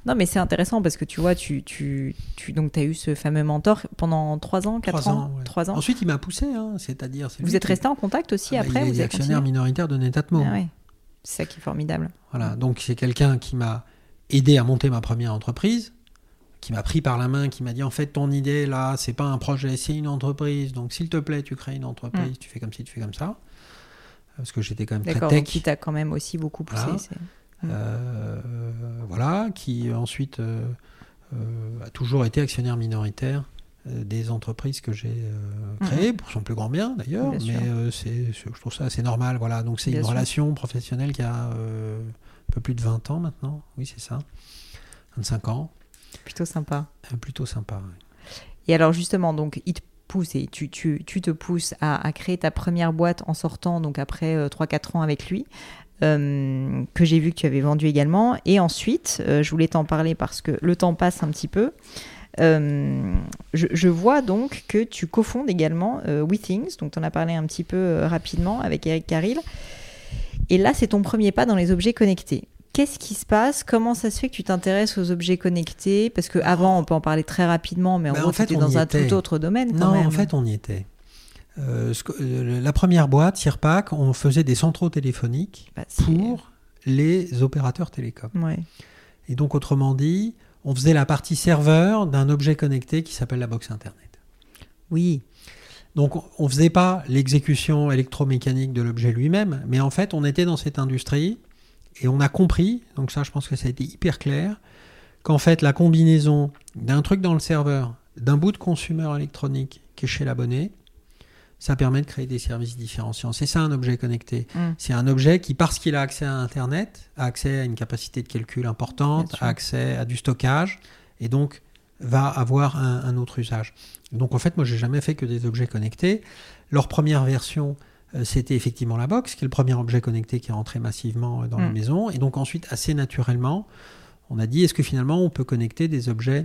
Non, mais c'est intéressant parce que tu vois, tu, tu, tu donc as eu ce fameux mentor pendant 3 ans, 4 Trois ans, ans, ouais. 3 ans. Ensuite, il m'a poussé, hein, c'est-à-dire. c'est Vous lui êtes qui- resté en contact aussi Ah bah, après Il est vous actionnaire minoritaire de Netatmo. Ah ouais. C'est ça qui est formidable. Voilà, donc c'est quelqu'un qui m'a aidé à monter ma première entreprise, qui m'a pris par la main, qui m'a dit en fait ton idée là, c'est pas un projet, c'est une entreprise. Donc s'il te plaît, tu crées une entreprise, tu fais comme ci, tu fais comme ça. Parce que j'étais quand même très Mm. D'accord, tech. il t'a quand même aussi beaucoup poussé. Voilà. C'est- Euh, voilà, qui ensuite euh, euh, a toujours été actionnaire minoritaire euh, des entreprises que j'ai euh, créées, pour son plus grand bien d'ailleurs, mais euh, c'est, je trouve ça assez normal. Voilà, donc c'est une sûr. relation professionnelle qui a euh, un peu plus de 20 ans maintenant, oui c'est ça, 25 ans, Plutôt sympa. Euh, plutôt sympa. ouais. Et alors justement, donc il te pousse et tu, tu, tu te pousses à, à créer ta première boîte en sortant, donc après euh, 3-4 ans avec lui, euh, que j'ai vu que tu avais vendu également. Et ensuite, euh, je voulais t'en parler parce que le temps passe un petit peu. Euh, je, je vois donc que tu cofondes également WeThings, donc tu en as parlé un petit peu rapidement avec Eric Carril. Et là, c'est ton premier pas dans les objets connectés. Qu'est-ce qui se passe? Comment ça se fait que tu t'intéresses aux objets connectés? Parce que avant, on peut en parler très rapidement, mais en Ben, gros, en fait, tu on dans un était. tout autre domaine quand Non, même. en fait, on y était. Euh, euh, la première boîte, Sirpac, on faisait des centraux téléphoniques Bah, pour les opérateurs télécoms. Ouais. Et donc, autrement dit, on faisait la partie serveur d'un objet connecté qui s'appelle la box Internet. Oui. Donc, on ne faisait pas l'exécution électromécanique de l'objet lui-même, mais en fait, on était dans cette industrie et on a compris, donc ça, je pense que ça a été hyper clair, qu'en fait, la combinaison d'un truc dans le serveur, d'un bout de consommateur électronique qui est chez l'abonné, ça permet de créer des services différenciants. C'est ça un objet connecté. Mm. C'est un objet qui, parce qu'il a accès à Internet, a accès à une capacité de calcul importante, a accès à du stockage, et donc va avoir un, un autre usage. Donc en fait, moi, j'ai jamais fait que des objets connectés. Leur première version, euh, c'était effectivement la box, qui est le premier objet connecté qui est rentré massivement euh, dans les Mm. maisons. Et donc ensuite, assez naturellement, on a dit est-ce que finalement on peut connecter des objets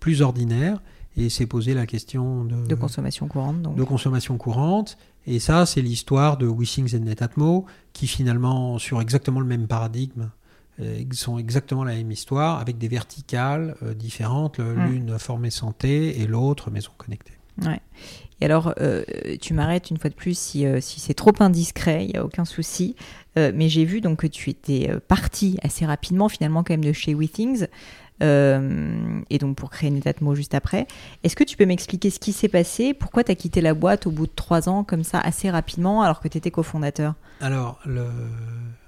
plus ordinaires Et s'est posé la question de, De consommation courante, donc. de consommation courante. Et ça, c'est l'histoire de WeSings et Netatmo, qui finalement, sur exactement le même paradigme, euh, sont exactement la même histoire, avec des verticales euh, différentes, Mm. l'une formée santé et l'autre maison connectée. Ouais. Et alors, euh, tu m'arrêtes une fois de plus si, euh, si c'est trop indiscret, il n'y a aucun souci. Euh, mais j'ai vu donc que tu étais parti assez rapidement, finalement, quand même, de chez WeThings. Euh, et donc pour créer Netatmo juste après. Est-ce que tu peux m'expliquer ce qui s'est passé? Pourquoi tu as quitté la boîte au bout de trois ans, comme ça, assez rapidement, alors que tu étais cofondateur? Alors, le...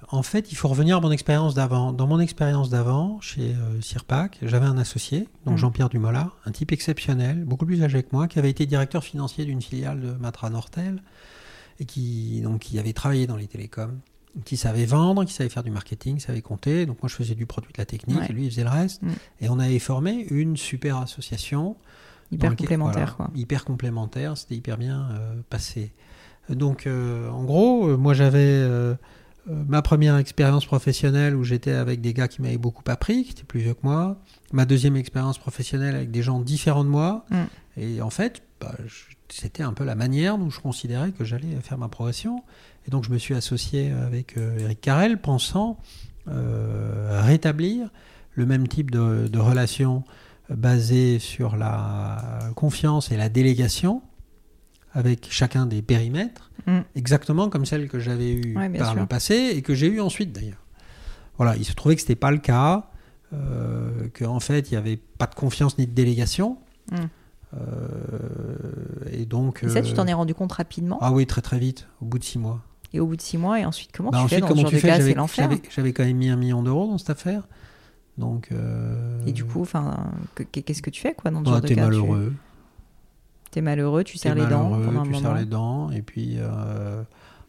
en fait, il faut revenir à mon expérience d'avant. Dans mon expérience d'avant, chez euh, Sirpac, j'avais un associé, donc Mm. Jean-Pierre Dumoulin, un type exceptionnel, beaucoup plus âgé que moi, qui avait été directeur financier d'une filiale de Matra Nortel et qui, donc, qui avait travaillé dans les télécoms, qui savait vendre, qui savait faire du marketing, qui savait compter. Donc, moi, je faisais du produit de la technique Ouais. et lui, il faisait le reste. Mm. Et on avait formé une super association Hyper complémentaire, voilà, quoi. Hyper complémentaire, c'était hyper bien euh, passé. Donc, euh, en gros, euh, moi j'avais ma première expérience professionnelle où j'étais avec des gars qui m'avaient beaucoup appris, qui étaient plus vieux que moi. Ma deuxième expérience professionnelle avec des gens différents de moi. Mm. Et en fait, bah, c'était un peu la manière dont je considérais que j'allais faire ma progression. Et donc, je me suis associé avec euh, Eric Carrel, pensant euh, rétablir le même type de, de relation basée sur la confiance et la délégation avec chacun des périmètres, Mm. exactement comme celle que j'avais eue Ouais, par sûr. le passé et que j'ai eue ensuite d'ailleurs. Voilà, il se trouvait que ce n'était pas le cas, euh, qu'en fait il n'y avait pas de confiance ni de délégation. Mm. Euh, et donc. Et ça, tu euh, t'en es rendu compte rapidement? Ah oui, très très vite, au bout de six mois. Et au bout de six mois, et ensuite, comment Bah, tu ensuite, fais dans ce comment genre tu de fais? cas? J'avais- C'est l'enfer. j'avais- quand même mis un million d'euros dans cette affaire. Donc. euh, Et du coup, qu'est-ce que tu fais quoi dans ce bah, genre de t'es cas? Tu- malheureux. T'es malheureux, tu serres les dents pendant un tu serres moment. les dents, et puis euh,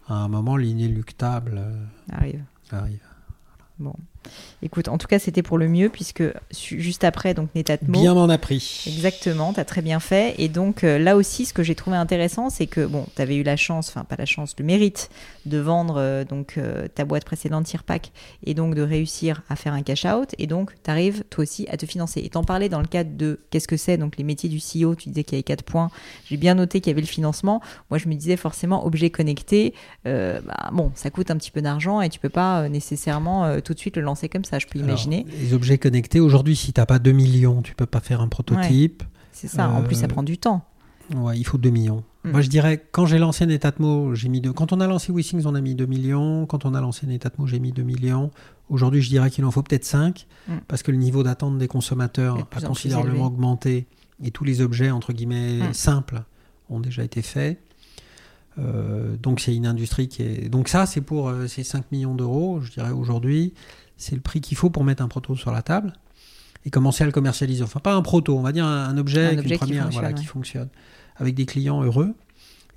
à un moment, l'inéluctable euh, Arrive. arrive. Bon. Écoute, en tout cas, c'était pour le mieux, puisque juste après, donc Netatmo. Bien m'en a pris. Exactement, tu as très bien fait. Et donc euh, là aussi, ce que j'ai trouvé intéressant, c'est que bon, tu avais eu la chance, enfin pas la chance, le mérite de vendre euh, donc euh, ta boîte précédente Tirpac et donc de réussir à faire un cash out. Et donc tu arrives toi aussi à te financer. Et t'en parlais dans le cadre de qu'est-ce que c'est donc les métiers du CEO. Tu disais qu'il y avait quatre points. J'ai bien noté qu'il y avait le financement. Moi, je me disais forcément objet connecté. bah, bon, ça coûte un petit peu d'argent et tu peux pas nécessairement tout de suite le lancer comme ça. Je peux Alors, imaginer. les objets connectés, aujourd'hui, si t'as pas 2 millions, tu peux pas faire un prototype. C'est ça. En plus, ça euh, prend du temps. Ouais, il faut 2 millions. Mm. Moi, je dirais, quand j'ai lancé Netatmo, j'ai mis deux. Quand on a lancé WeSings, on a mis 2 millions. Quand on a lancé Netatmo, j'ai mis 2 millions. Aujourd'hui, je dirais qu'il en faut peut-être 5, Mm. parce que le niveau d'attente des consommateurs a considérablement augmenté et tous les objets, entre guillemets, Mm. simples ont déjà été faits. Euh, donc, c'est une industrie qui est. Donc, ça, c'est pour euh, ces 5 millions d'euros, je dirais aujourd'hui. C'est le prix qu'il faut pour mettre un proto sur la table et commencer à le commercialiser. Enfin, pas un proto, on va dire un, un objet, Un avec objet une qui première, fonctionne, voilà, ouais. qui fonctionne, avec des clients heureux.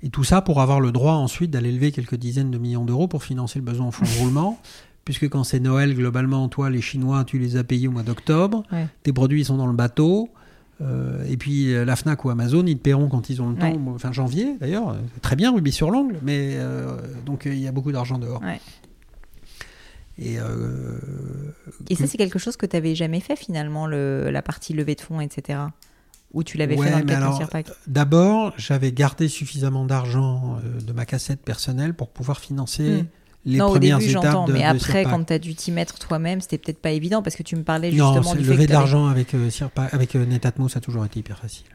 Et tout ça pour avoir le droit ensuite d'aller lever quelques dizaines de millions d'euros pour financer le besoin en fonds de roulement. Puisque quand c'est Noël, globalement, toi, les Chinois, tu les as payés au mois d'octobre. Ouais. Tes produits sont dans le bateau. Euh, et puis euh, la Fnac ou Amazon, ils te paieront quand ils ont le temps, Ouais. enfin janvier d'ailleurs. C'est Très bien, rubis sur l'ongle, mais euh, donc euh, il y a beaucoup d'argent dehors. Ouais. Et euh, Et ça, c'est quelque chose que tu n'avais jamais fait finalement, le, la partie levée de fonds, etc. Ou tu l'avais Ouais, fait dans le cadre de D'abord, j'avais gardé suffisamment d'argent euh, de ma cassette personnelle pour pouvoir financer Hmm. les Non, au début, j'entends, mais de après, Sirpac. quand tu as dû t'y mettre toi-même, c'était peut-être pas évident parce que tu me parlais Non, justement c'est du fait lever que de t'avais- l'argent avec, euh, Sirpac- avec euh, Netatmo, ça a toujours été hyper facile.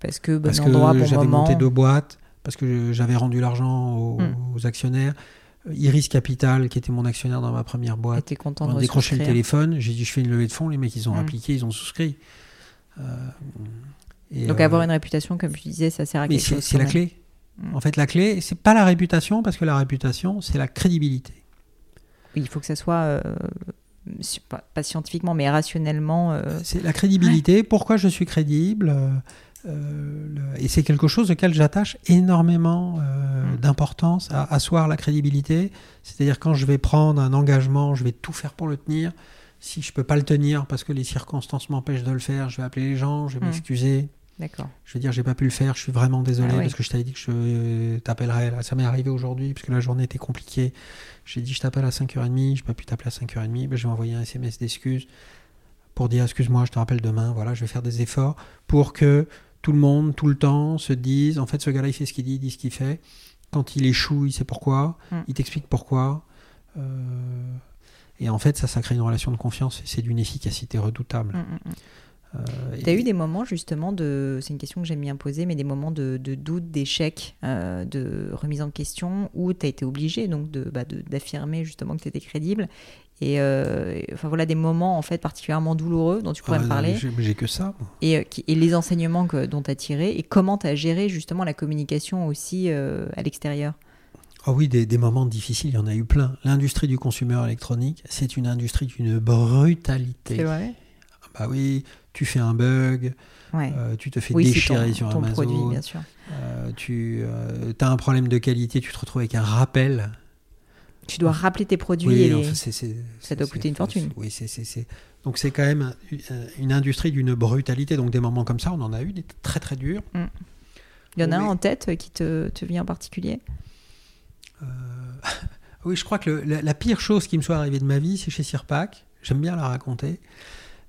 Parce que bon parce endroit, que bon j'avais moment. monté deux boîtes, parce que j'avais rendu l'argent aux, Hmm. aux actionnaires. Euh, Iris Capital, qui était mon actionnaire dans ma première boîte, content on a décroché le téléphone. J'ai dit, je fais une levée de fonds. Les mecs, ils ont Hmm. appliqué, ils ont souscrit. Euh, et, Donc euh, avoir une réputation, comme tu disais, ça sert à quelque c'est chose. c'est la même. clé. Mm. En fait, la clé, c'est pas la réputation, parce que la réputation, c'est la crédibilité. Oui, il faut que ça soit, euh, pas, pas scientifiquement, mais rationnellement. euh, C'est la crédibilité. Pourquoi je suis crédible euh, euh, le- Et c'est quelque chose auquel j'attache énormément euh, Mm. d'importance à asseoir la crédibilité. C'est-à-dire quand je vais prendre un engagement, je vais tout faire pour le tenir. Si je peux pas le tenir parce que les circonstances m'empêchent de le faire, je vais appeler les gens, je vais Mm. m'excuser. D'accord. Je vais dire j'ai pas pu le faire, je suis vraiment désolé Ah oui. parce que je t'avais dit que je t'appellerais. Là, ça m'est arrivé aujourd'hui parce que la journée était compliquée. J'ai dit je t'appelle à 5h30, j'ai pas pu t'appeler à 5h30, ben, je vais envoyer un SMS d'excuses pour dire excuse-moi, je te rappelle demain. Voilà, je vais faire des efforts pour que tout le monde, tout le temps, se dise en fait ce gars-là il fait ce qu'il dit, il dit ce qu'il fait. Quand il échoue, il sait pourquoi, Mm. il t'explique pourquoi. Euh, Et en fait, ça, ça crée une relation de confiance et c'est d'une efficacité redoutable. Mm, mm, mm. Euh, T'as et- eu des moments justement de, c'est une question que j'aime bien poser, mais des moments de, de doute, d'échec, euh, de remise en question, où tu as été obligé donc de, bah, de- d'affirmer justement que tu étais crédible. Et euh, et- enfin voilà des moments en fait particulièrement douloureux dont tu pourrais Ah, me parler J'ai que ça. et, euh, et les enseignements que, dont tu as tiré et comment tu as géré justement la communication aussi euh, à l'extérieur. Ah oui, des, des moments difficiles, il y en a eu plein. L'industrie du consumer électronique, c'est une industrie d'une brutalité. vrai? Ah Bah oui, tu fais un bug, Ouais. euh, tu te fais oui, c'est déchirer ton, sur ton Amazon, produit bien sûr. tu as un problème de qualité, tu te retrouves avec un rappel. Tu dois rappeler tes produits Oui, et enfin, ça doit coûter une fortune. Oui, c'est- Donc c'est quand même un- une industrie d'une brutalité. Donc des moments comme ça, on en a eu des très très durs. il y en a un en tête qui te, te vient en particulier? Oui, je crois que le- la, la pire chose qui me soit arrivée de ma vie, c'est chez Sirpac. J'aime bien la raconter.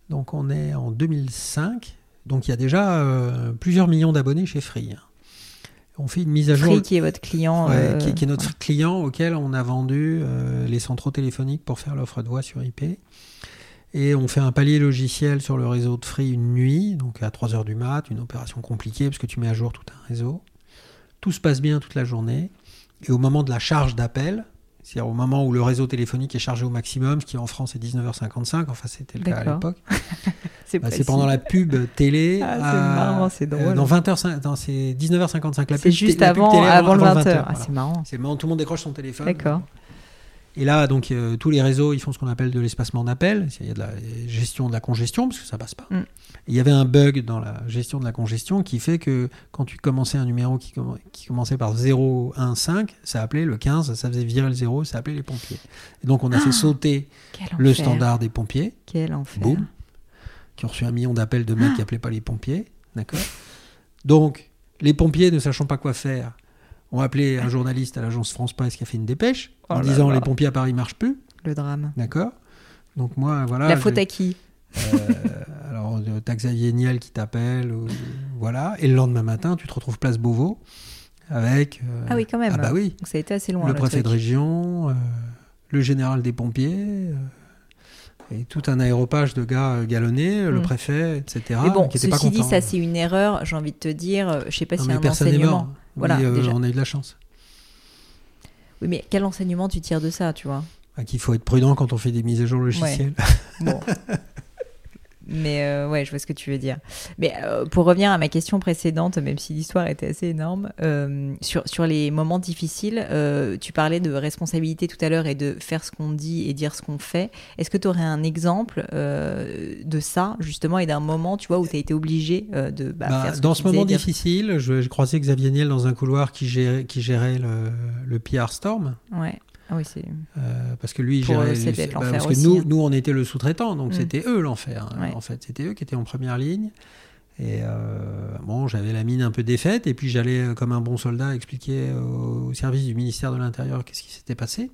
Donc on est en 2005. Donc il y a déjà euh, plusieurs millions d'abonnés chez Free. On fait une mise à jour. Free qui est votre client. Ouais, euh, qui, est- qui est notre client auquel on a vendu euh, les centraux téléphoniques pour faire l'offre de voix sur IP. Et on fait un palier logiciel sur le réseau de Free une nuit, donc à 3h du mat, une opération compliquée parce que tu mets à jour tout un réseau. Tout se passe bien toute la journée. Et au moment de la charge d'appel, c'est-à-dire au moment où le réseau téléphonique est chargé au maximum, ce qui en France est 19h55, enfin c'était le cas à l'époque, c'est bah, pendant la pub télé. Ah, c'est marrant, c'est euh, drôle. dans 20h, non, c'est 19h55. La C'est juste avant, télé avant le 20h. 20h, Ah, voilà. c'est marrant. C'est où tout le monde décroche son téléphone. D'accord. Et là, donc, euh, tous les réseaux, ils font ce qu'on appelle de l'espacement d'appel. Il y a de la gestion de la congestion, parce que ça passe pas. Mm. Il y avait un bug dans la gestion de la congestion qui fait que quand tu commençais un numéro qui, comm- qui commençait par 015, ça appelait le 15, ça faisait virer le 0, ça appelait les pompiers. Et donc, on a fait sauter Quel le enfer. standard des pompiers, Quel enfer. boum, qui ont reçu un million d'appels de mecs qui appelaient pas les pompiers. D'accord? Donc, les pompiers, ne sachant pas quoi faire, ont appelé un journaliste à l'agence France Presse qui a fait une dépêche Oh en disant là. les pompiers à Paris marchent plus. Le drame. D'accord? Donc moi, voilà. la faute à qui? Euh, alors, euh, t'as Xavier Niel qui t'appelle, voilà. Et le lendemain matin, tu te retrouves place Beauvau avec. euh, Ah oui, quand même. Ah bah oui. Donc ça a été assez loin. le préfet truc. de région, le général des pompiers. Et tout un aéropage de gars euh, galonnés, le Mm. préfet, etc. Mais bon, qui étaient pas ceci dit, ça c'est une erreur. J'ai envie de te dire, euh, je sais pas Non, s'il y a mais un enseignement. mort. Voilà, Oui, euh, déjà. on a eu de la chance. Oui, mais quel enseignement tu tires de ça, tu vois? Ah, Qu'il faut être prudent quand on fait des mises à jour logicielles. Bon. Mais euh, ouais, je vois ce que tu veux dire. Mais euh, pour revenir à ma question précédente, même si l'histoire était assez énorme, euh, sur, sur les moments difficiles, euh, tu parlais de responsabilité tout à l'heure et de faire ce qu'on dit et dire ce qu'on fait. Est-ce que tu aurais un exemple de ça, justement, et d'un moment, tu vois, où tu as été obligé de bah, Bah, faire ce dans ce moment dire- difficile, je, je croisais Xavier Niel dans un couloir qui gérait, qui gérait le, le PR Storm. Ouais. Ah oui, c'est. euh, parce que lui, gérait. bah, parce que nous, hein. nous, on était le sous-traitant, donc Mm. c'était eux l'enfer. hein, Ouais. En fait, c'était eux qui étaient en première ligne. Et euh, bon, j'avais la mine un peu défaite, et puis j'allais, euh, comme un bon soldat, expliquer au, au service du ministère de l'Intérieur qu'est-ce qui s'était passé.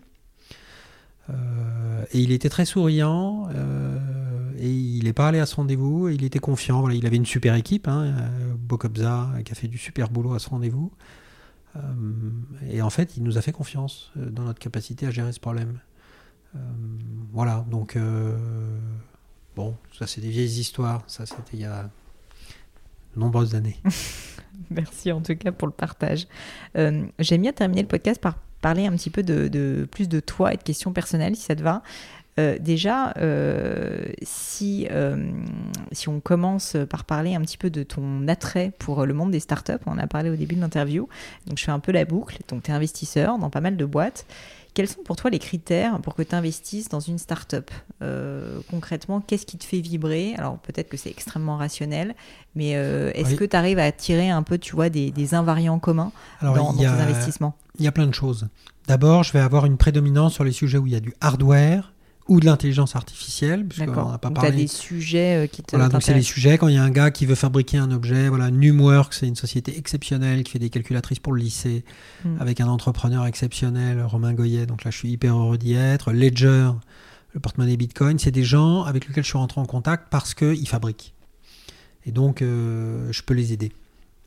Euh, et il était très souriant, euh, et il est pas allé à ce rendez-vous, et il était confiant. Voilà, il avait une super équipe, hein, Bokobza, qui a fait du super boulot à ce rendez-vous. Euh, et en fait, il nous a fait confiance euh, dans notre capacité à gérer ce problème. Euh, voilà, donc euh, bon, ça c'est des vieilles histoires, ça c'était il y a nombreuses années. Merci en tout cas pour le partage. J'aime bien terminer le podcast par parler un petit peu de- plus de toi et de questions personnelles, si ça te va. Euh, déjà, euh, si, euh, si on commence par parler un petit peu de ton attrait pour le monde des startups, on en a parlé au début de l'interview, donc je fais un peu la boucle, donc tu es investisseur dans pas mal de boîtes. Quels sont pour toi les critères pour que tu investisses dans une startup? Euh, Concrètement, qu'est-ce qui te fait vibrer? Alors peut-être que c'est extrêmement rationnel, mais euh, est-ce Oui. que tu arrives à tirer un peu, tu vois, des, des invariants communs Alors dans, dans y, tes a, investissements? il y a plein de choses. D'abord, je vais avoir une prédominance sur les sujets où il y a du hardware ou de l'intelligence artificielle, puisqu'on D'accord. n'en a pas Donc tu as parlé. des sujets euh, qui te Voilà, donc c'est les sujets quand il y a un gars qui veut fabriquer un objet. Voilà, Numworks, c'est une société exceptionnelle qui fait des calculatrices pour le lycée, Mm. avec un entrepreneur exceptionnel, Romain Goyet. Donc là, je suis hyper heureux d'y être. Ledger, le porte-monnaie Bitcoin, c'est des gens avec lesquels je suis rentré en contact parce qu'ils fabriquent. Et donc, euh, je peux les aider,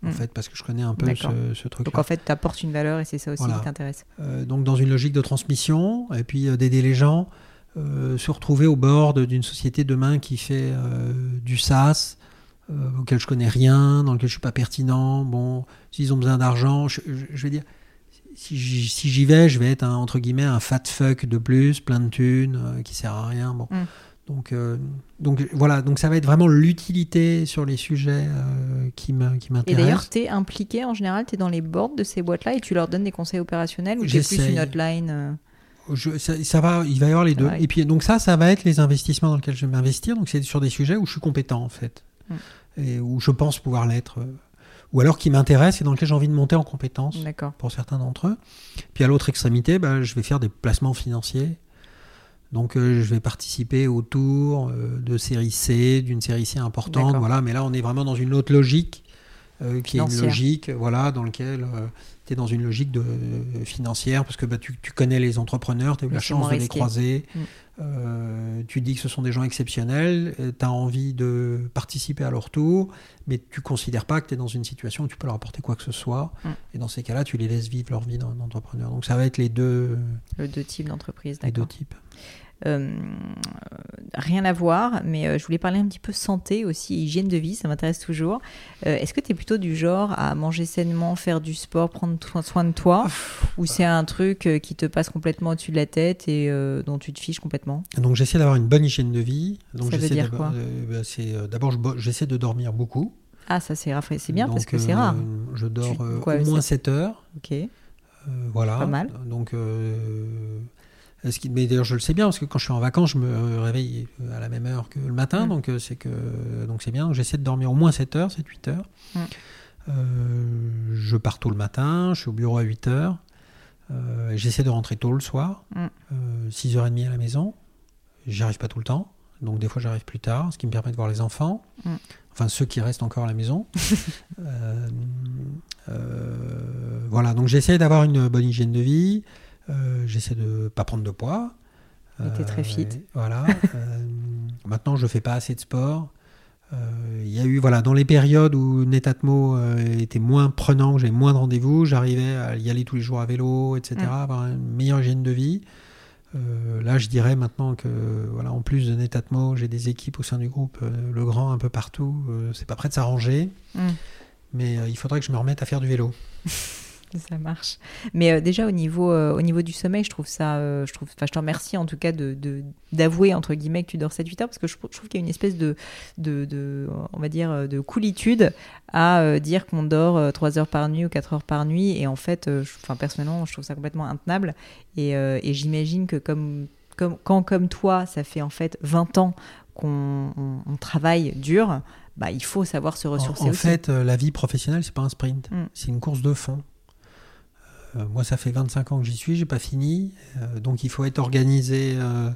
en Mm. fait, parce que je connais un peu ce, ce truc Donc en fait, tu apportes une valeur et c'est ça aussi Voilà. qui t'intéresse. euh, donc dans une logique de transmission et puis euh, d'aider les gens. Euh, se retrouver au bord d'une société demain qui fait euh, du SaaS, euh, auquel je connais rien, dans lequel je suis pas pertinent. Bon, s'ils ont besoin d'argent, je, je- je vais dire, si j'y vais, je vais être un, entre guillemets un fat fuck de plus, plein de thunes, qui sert à rien. Bon, Mm. donc donc voilà, donc ça va être vraiment l'utilité sur les sujets qui qui Et m'intéressent. d'ailleurs, tu es impliqué en général, tu es dans les boards de ces boîtes-là et tu leur donnes des conseils opérationnels ou tu es plus une hotline Je- ça, ça va, il va y avoir les deux. Ouais. Et puis donc ça, ça va être les investissements dans lesquels je vais m'investir. Donc c'est sur des sujets où je suis compétent en fait, Mm. et où je pense pouvoir l'être, euh, ou alors qui m'intéressent et dans lesquels j'ai envie de monter en compétences D'accord. pour certains d'entre eux. Puis à l'autre extrémité, bah, je vais faire des placements financiers. Donc euh, je vais participer au tour euh, de série C, d'une série C importante. Voilà, mais là on est vraiment dans une autre logique, euh, qui est une logique, voilà, dans laquelle tu es dans une logique de, euh, financière, parce que bah, tu, tu connais les entrepreneurs, tu as eu Mais la chance de les croiser. Mm. Euh, tu dis que ce sont des gens exceptionnels, tu as envie de participer à leur tour, mais tu considères pas que tu es dans une situation où tu peux leur apporter quoi que ce soit. Mm. Et dans ces cas-là, tu les laisses vivre leur vie d'en- d'entrepreneur. Donc ça va être les deux, Le deux types d'entreprises, les deux types. Euh, rien à voir, mais euh, je voulais parler un petit peu santé aussi, hygiène de vie, ça m'intéresse toujours. Euh, Est-ce que tu es plutôt du genre à manger sainement, faire du sport, prendre soin de toi Ou c'est un truc euh, qui te passe complètement au-dessus de la tête et euh, dont tu te fiches complètement? Donc j'essaie d'avoir une bonne hygiène de vie. Donc Ça veut dire d'abord- quoi? euh, bah, D'abord, je bo- j'essaie de dormir beaucoup. Ah, ça c'est bien parce que c'est rare. Je dors Tu- quoi, au moins c'est- 7 heures. Ok. Voilà. Pas mal. Donc, euh, mais d'ailleurs, je le sais bien parce que quand je suis en vacances, je me réveille à la même heure que le matin. Mm. Donc, euh, c'est que donc c'est bien. J'essaie de dormir au moins 7 heures, 7-8 heures. Mm. Euh, je pars tôt le matin, je suis au bureau à 8 heures. Euh, j'essaie de rentrer tôt le soir, Mm. euh, 6h30 à la maison. J'y arrive pas tout le temps. Donc, des fois, j'arrive plus tard, ce qui me permet de voir les enfants. Mm. Enfin, ceux qui restent encore à la maison. Voilà, donc j'essaie d'avoir une bonne hygiène de vie. Euh, j'essaie de pas prendre de poids. Euh, t'es très fit. Voilà. Euh, maintenant, je fais pas assez de sport. Euh, Il y a eu, voilà, dans les périodes où Netatmo euh, était moins prenant, j'avais moins de rendez-vous, j'arrivais à y aller tous les jours à vélo, etc., Mm. avoir une meilleure hygiène de vie. Euh, là, je dirais maintenant que, voilà, en plus de Netatmo, j'ai des équipes au sein du groupe, euh, le grand un peu partout. euh, c'est pas prêt de s'arranger, Mm. mais euh, il faudrait que je me remette à faire du vélo. Ça marche. Mais euh, déjà au niveau, euh, au niveau du sommeil, je trouve ça, euh, je trouve, enfin, je te remercie en tout cas de d'avouer entre guillemets que tu dors 7-8 heures parce que je, je trouve qu'il y a une espèce de, de, de, on va dire, de coolitude à dire qu'on dort euh, 3 heures par nuit ou 4 heures par nuit et en fait, enfin personnellement, je trouve ça complètement intenable et, et j'imagine que comme, comme quand comme toi, ça fait en fait 20 ans qu'on on- on travaille dur, bah il faut savoir se ressourcer en aussi. fait, la vie professionnelle, c'est pas un sprint, Mm. c'est une course de fond. Euh, moi, ça fait 25 ans que j'y suis, j'ai pas fini, euh, donc il faut être organisé. euh,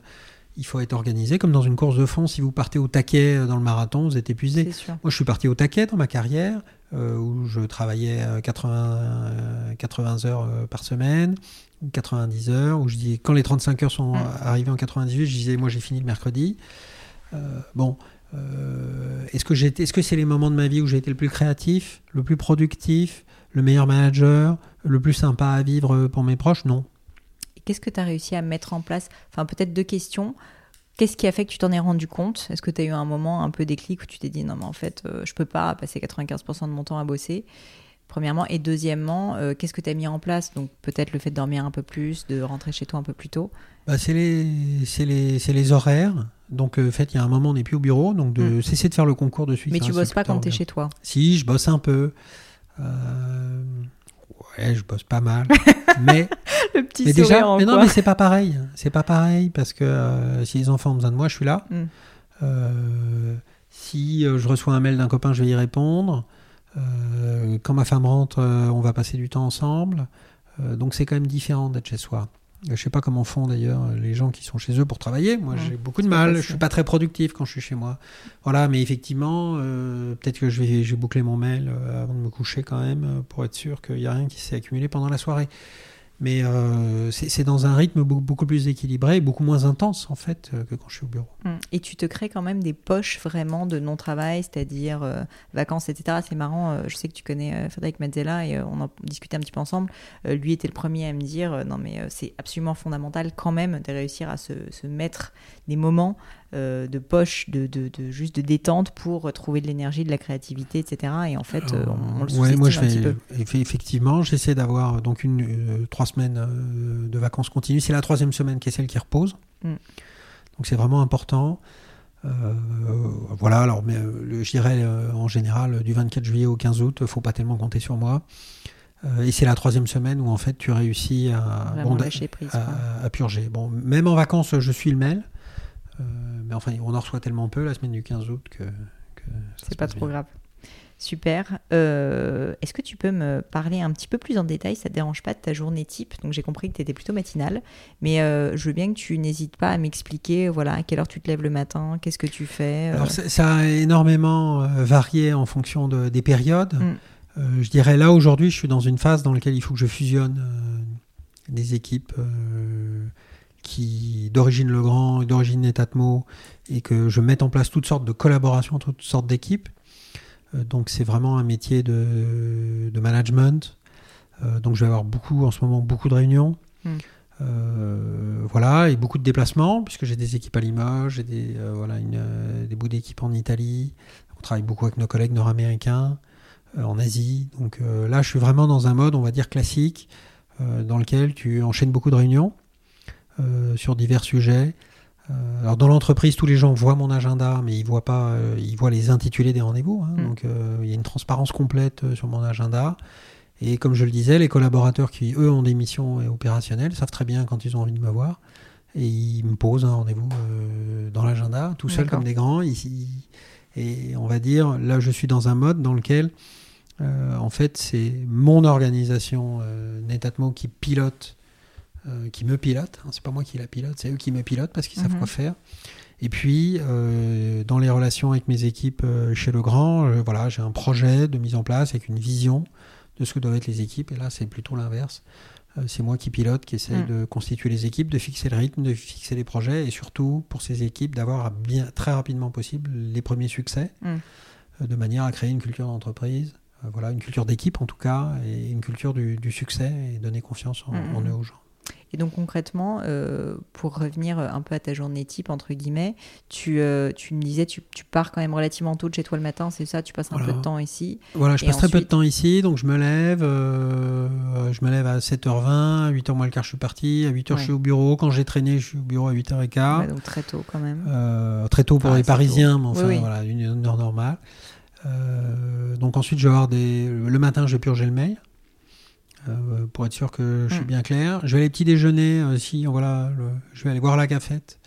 il faut être organisé comme dans une course de fond. Si vous partez au taquet dans le marathon, vous êtes épuisé. Moi, je suis parti au taquet dans ma carrière, où je travaillais euh, 80, euh, 80 heures par semaine, ou 90 heures, où je dis, quand les 35 heures sont Mm. euh, arrivées en 98, je disais, moi, j'ai fini le mercredi. Euh, bon, euh, est-ce que j'ai- est-ce que c'est les moments de ma vie où j'ai été le plus créatif, le plus productif, le meilleur manager, le plus sympa à vivre pour mes proches Non. Qu'est-ce que tu as réussi à mettre en place? Enfin, peut-être deux questions. Qu'est-ce qui a fait que tu t'en es rendu compte? Est-ce que tu as eu un moment un peu déclic où tu t'es dit non, mais en fait, euh, je peux pas passer 95% de mon temps à bosser? Premièrement. Et deuxièmement, euh, qu'est-ce que tu as mis en place? Donc, peut-être le fait de dormir un peu plus, de rentrer chez toi un peu plus tôt? Bah, c'est les, les, les horaires. Donc, euh, en fait, il y a un moment, on n'est plus au bureau, donc de cesser de faire le concours de suite. Mm. mais tu bosses pas quand tu es chez toi. Si, je bosse un peu. Euh, Ouais, je bosse pas mal. mais Le petit mais sourire déjà, en mais non, mais c'est pas pareil. C'est pas pareil parce que euh, si les enfants ont besoin de moi, je suis là. Mm. Euh, si euh, je reçois un mail d'un copain, je vais y répondre. Euh, quand ma femme rentre, on va passer du temps ensemble. Donc c'est quand même différent d'être chez soi. Je sais pas comment font d'ailleurs les gens qui sont chez eux pour travailler. Moi, j'ai beaucoup de mal. Je suis pas très productif quand je suis chez moi. Voilà, mais effectivement, euh, peut-être que je vais, je vais boucler mon mail euh, avant de me coucher quand même euh, pour être sûr qu'il n'y a rien qui s'est accumulé pendant la soirée. Mais euh, c'est dans un rythme beaucoup, plus équilibré, beaucoup moins intense en fait euh, que quand je suis au bureau. Hum. Et tu te crées quand même des poches vraiment de non-travail, c'est-à-dire euh, vacances, etc. C'est marrant, je sais que tu connais Frédéric Mazzella et on en discutait un petit peu ensemble. lui était le premier à me dire non mais c'est absolument fondamental quand même de réussir à se, se mettre des moments euh, de poche, de, de, de, juste de détente pour trouver de l'énergie, de la créativité, etc. Et en fait, euh, on, le sous-estime moi, je un fais, petit peu. Effectivement, j'essaie d'avoir donc une euh, trois semaines de vacances continues. C'est la troisième semaine qui est celle qui repose. Mm. Donc c'est vraiment important. voilà, alors mais, je dirais en général du 24 juillet au 15 août, faut pas tellement compter sur moi. et c'est la troisième semaine où en fait tu réussis à, bon, prise, à, à, purger. Bon, même en vacances, je suis le mail. Euh, mais enfin, on en reçoit tellement peu la semaine du 15 août que. c'est pas trop grave. Super. Euh, est-ce que tu peux me parler un petit peu plus en détail, ça te dérange pas, de ta journée type? Donc j'ai compris que tu étais plutôt matinale, mais euh, je veux bien que tu n'hésites pas à m'expliquer voilà, à quelle heure tu te lèves le matin, qu'est-ce que tu fais. Alors ça a énormément varié en fonction de, des périodes. Mm. je dirais là aujourd'hui, je suis dans une phase dans laquelle il faut que je fusionne des équipes qui d'origine Legrand et d'origine Netatmo et que je mette en place toutes sortes de collaborations, toutes sortes d'équipes. Euh, donc c'est vraiment un métier de, management. Euh, donc je vais avoir beaucoup en ce moment beaucoup de réunions. Hmm. Euh, voilà, et beaucoup de déplacements, puisque j'ai des équipes à Limoges, j'ai des, voilà, des bouts d'équipes en Italie. On travaille beaucoup avec nos collègues nord-américains, en Asie. Donc là, je suis vraiment dans un mode, on va dire, classique, dans lequel tu enchaînes beaucoup de réunions. Euh, sur divers sujets. Euh, alors dans l'entreprise, tous les gens voient mon agenda, mais ils voient pas, euh, ils voient les intitulés des rendez-vous. Hein. Mm. Donc il y a une transparence complète sur mon agenda. Et comme je le disais, les collaborateurs qui eux ont des missions opérationnelles savent très bien quand ils ont envie de me voir et ils me posent un rendez-vous dans l'agenda, tout seul comme des grands. Ici, et on va dire, là, je suis dans un mode dans lequel, en fait, c'est mon organisation Netatmo qui pilote euh, qui me pilotent. Hein, c'est pas moi qui la pilote, c'est eux qui me pilotent parce qu'ils savent mhm. quoi faire. Et puis, euh, dans les relations avec mes équipes euh, chez Legrand, voilà, j'ai un projet de mise en place avec une vision de ce que doivent être les équipes. Et là, c'est plutôt l'inverse. c'est moi qui pilote, qui essaye mm. de constituer les équipes, de fixer le rythme, de fixer les projets et surtout pour ces équipes d'avoir bien, très rapidement possible les premiers succès mm. de manière à créer une culture d'entreprise voilà, une culture d'équipe en tout cas, et une culture du, succès et donner confiance en, en eux aux gens. Et donc concrètement, euh, pour revenir un peu à ta journée type, entre guillemets, tu, euh, tu me disais, tu, tu, pars quand même relativement tôt de chez toi le matin, c'est ça? Tu passes un peu de temps ici Voilà, je passe très peu de temps ici, donc je me lève, euh, je me lève à 7h20, à 8h moins le quart je suis parti, à 8h je suis au bureau, quand j'ai traîné je suis au bureau à 8h15. Ouais, donc très tôt quand même. très tôt pour les Parisiens, mais enfin voilà, une heure normale. donc ensuite je vais avoir des... Le matin je vais purger le mail. Euh, pour être sûr que je suis mm. bien clair. Je vais aller petit déjeuner, euh, si voilà, je vais aller voir la cafette,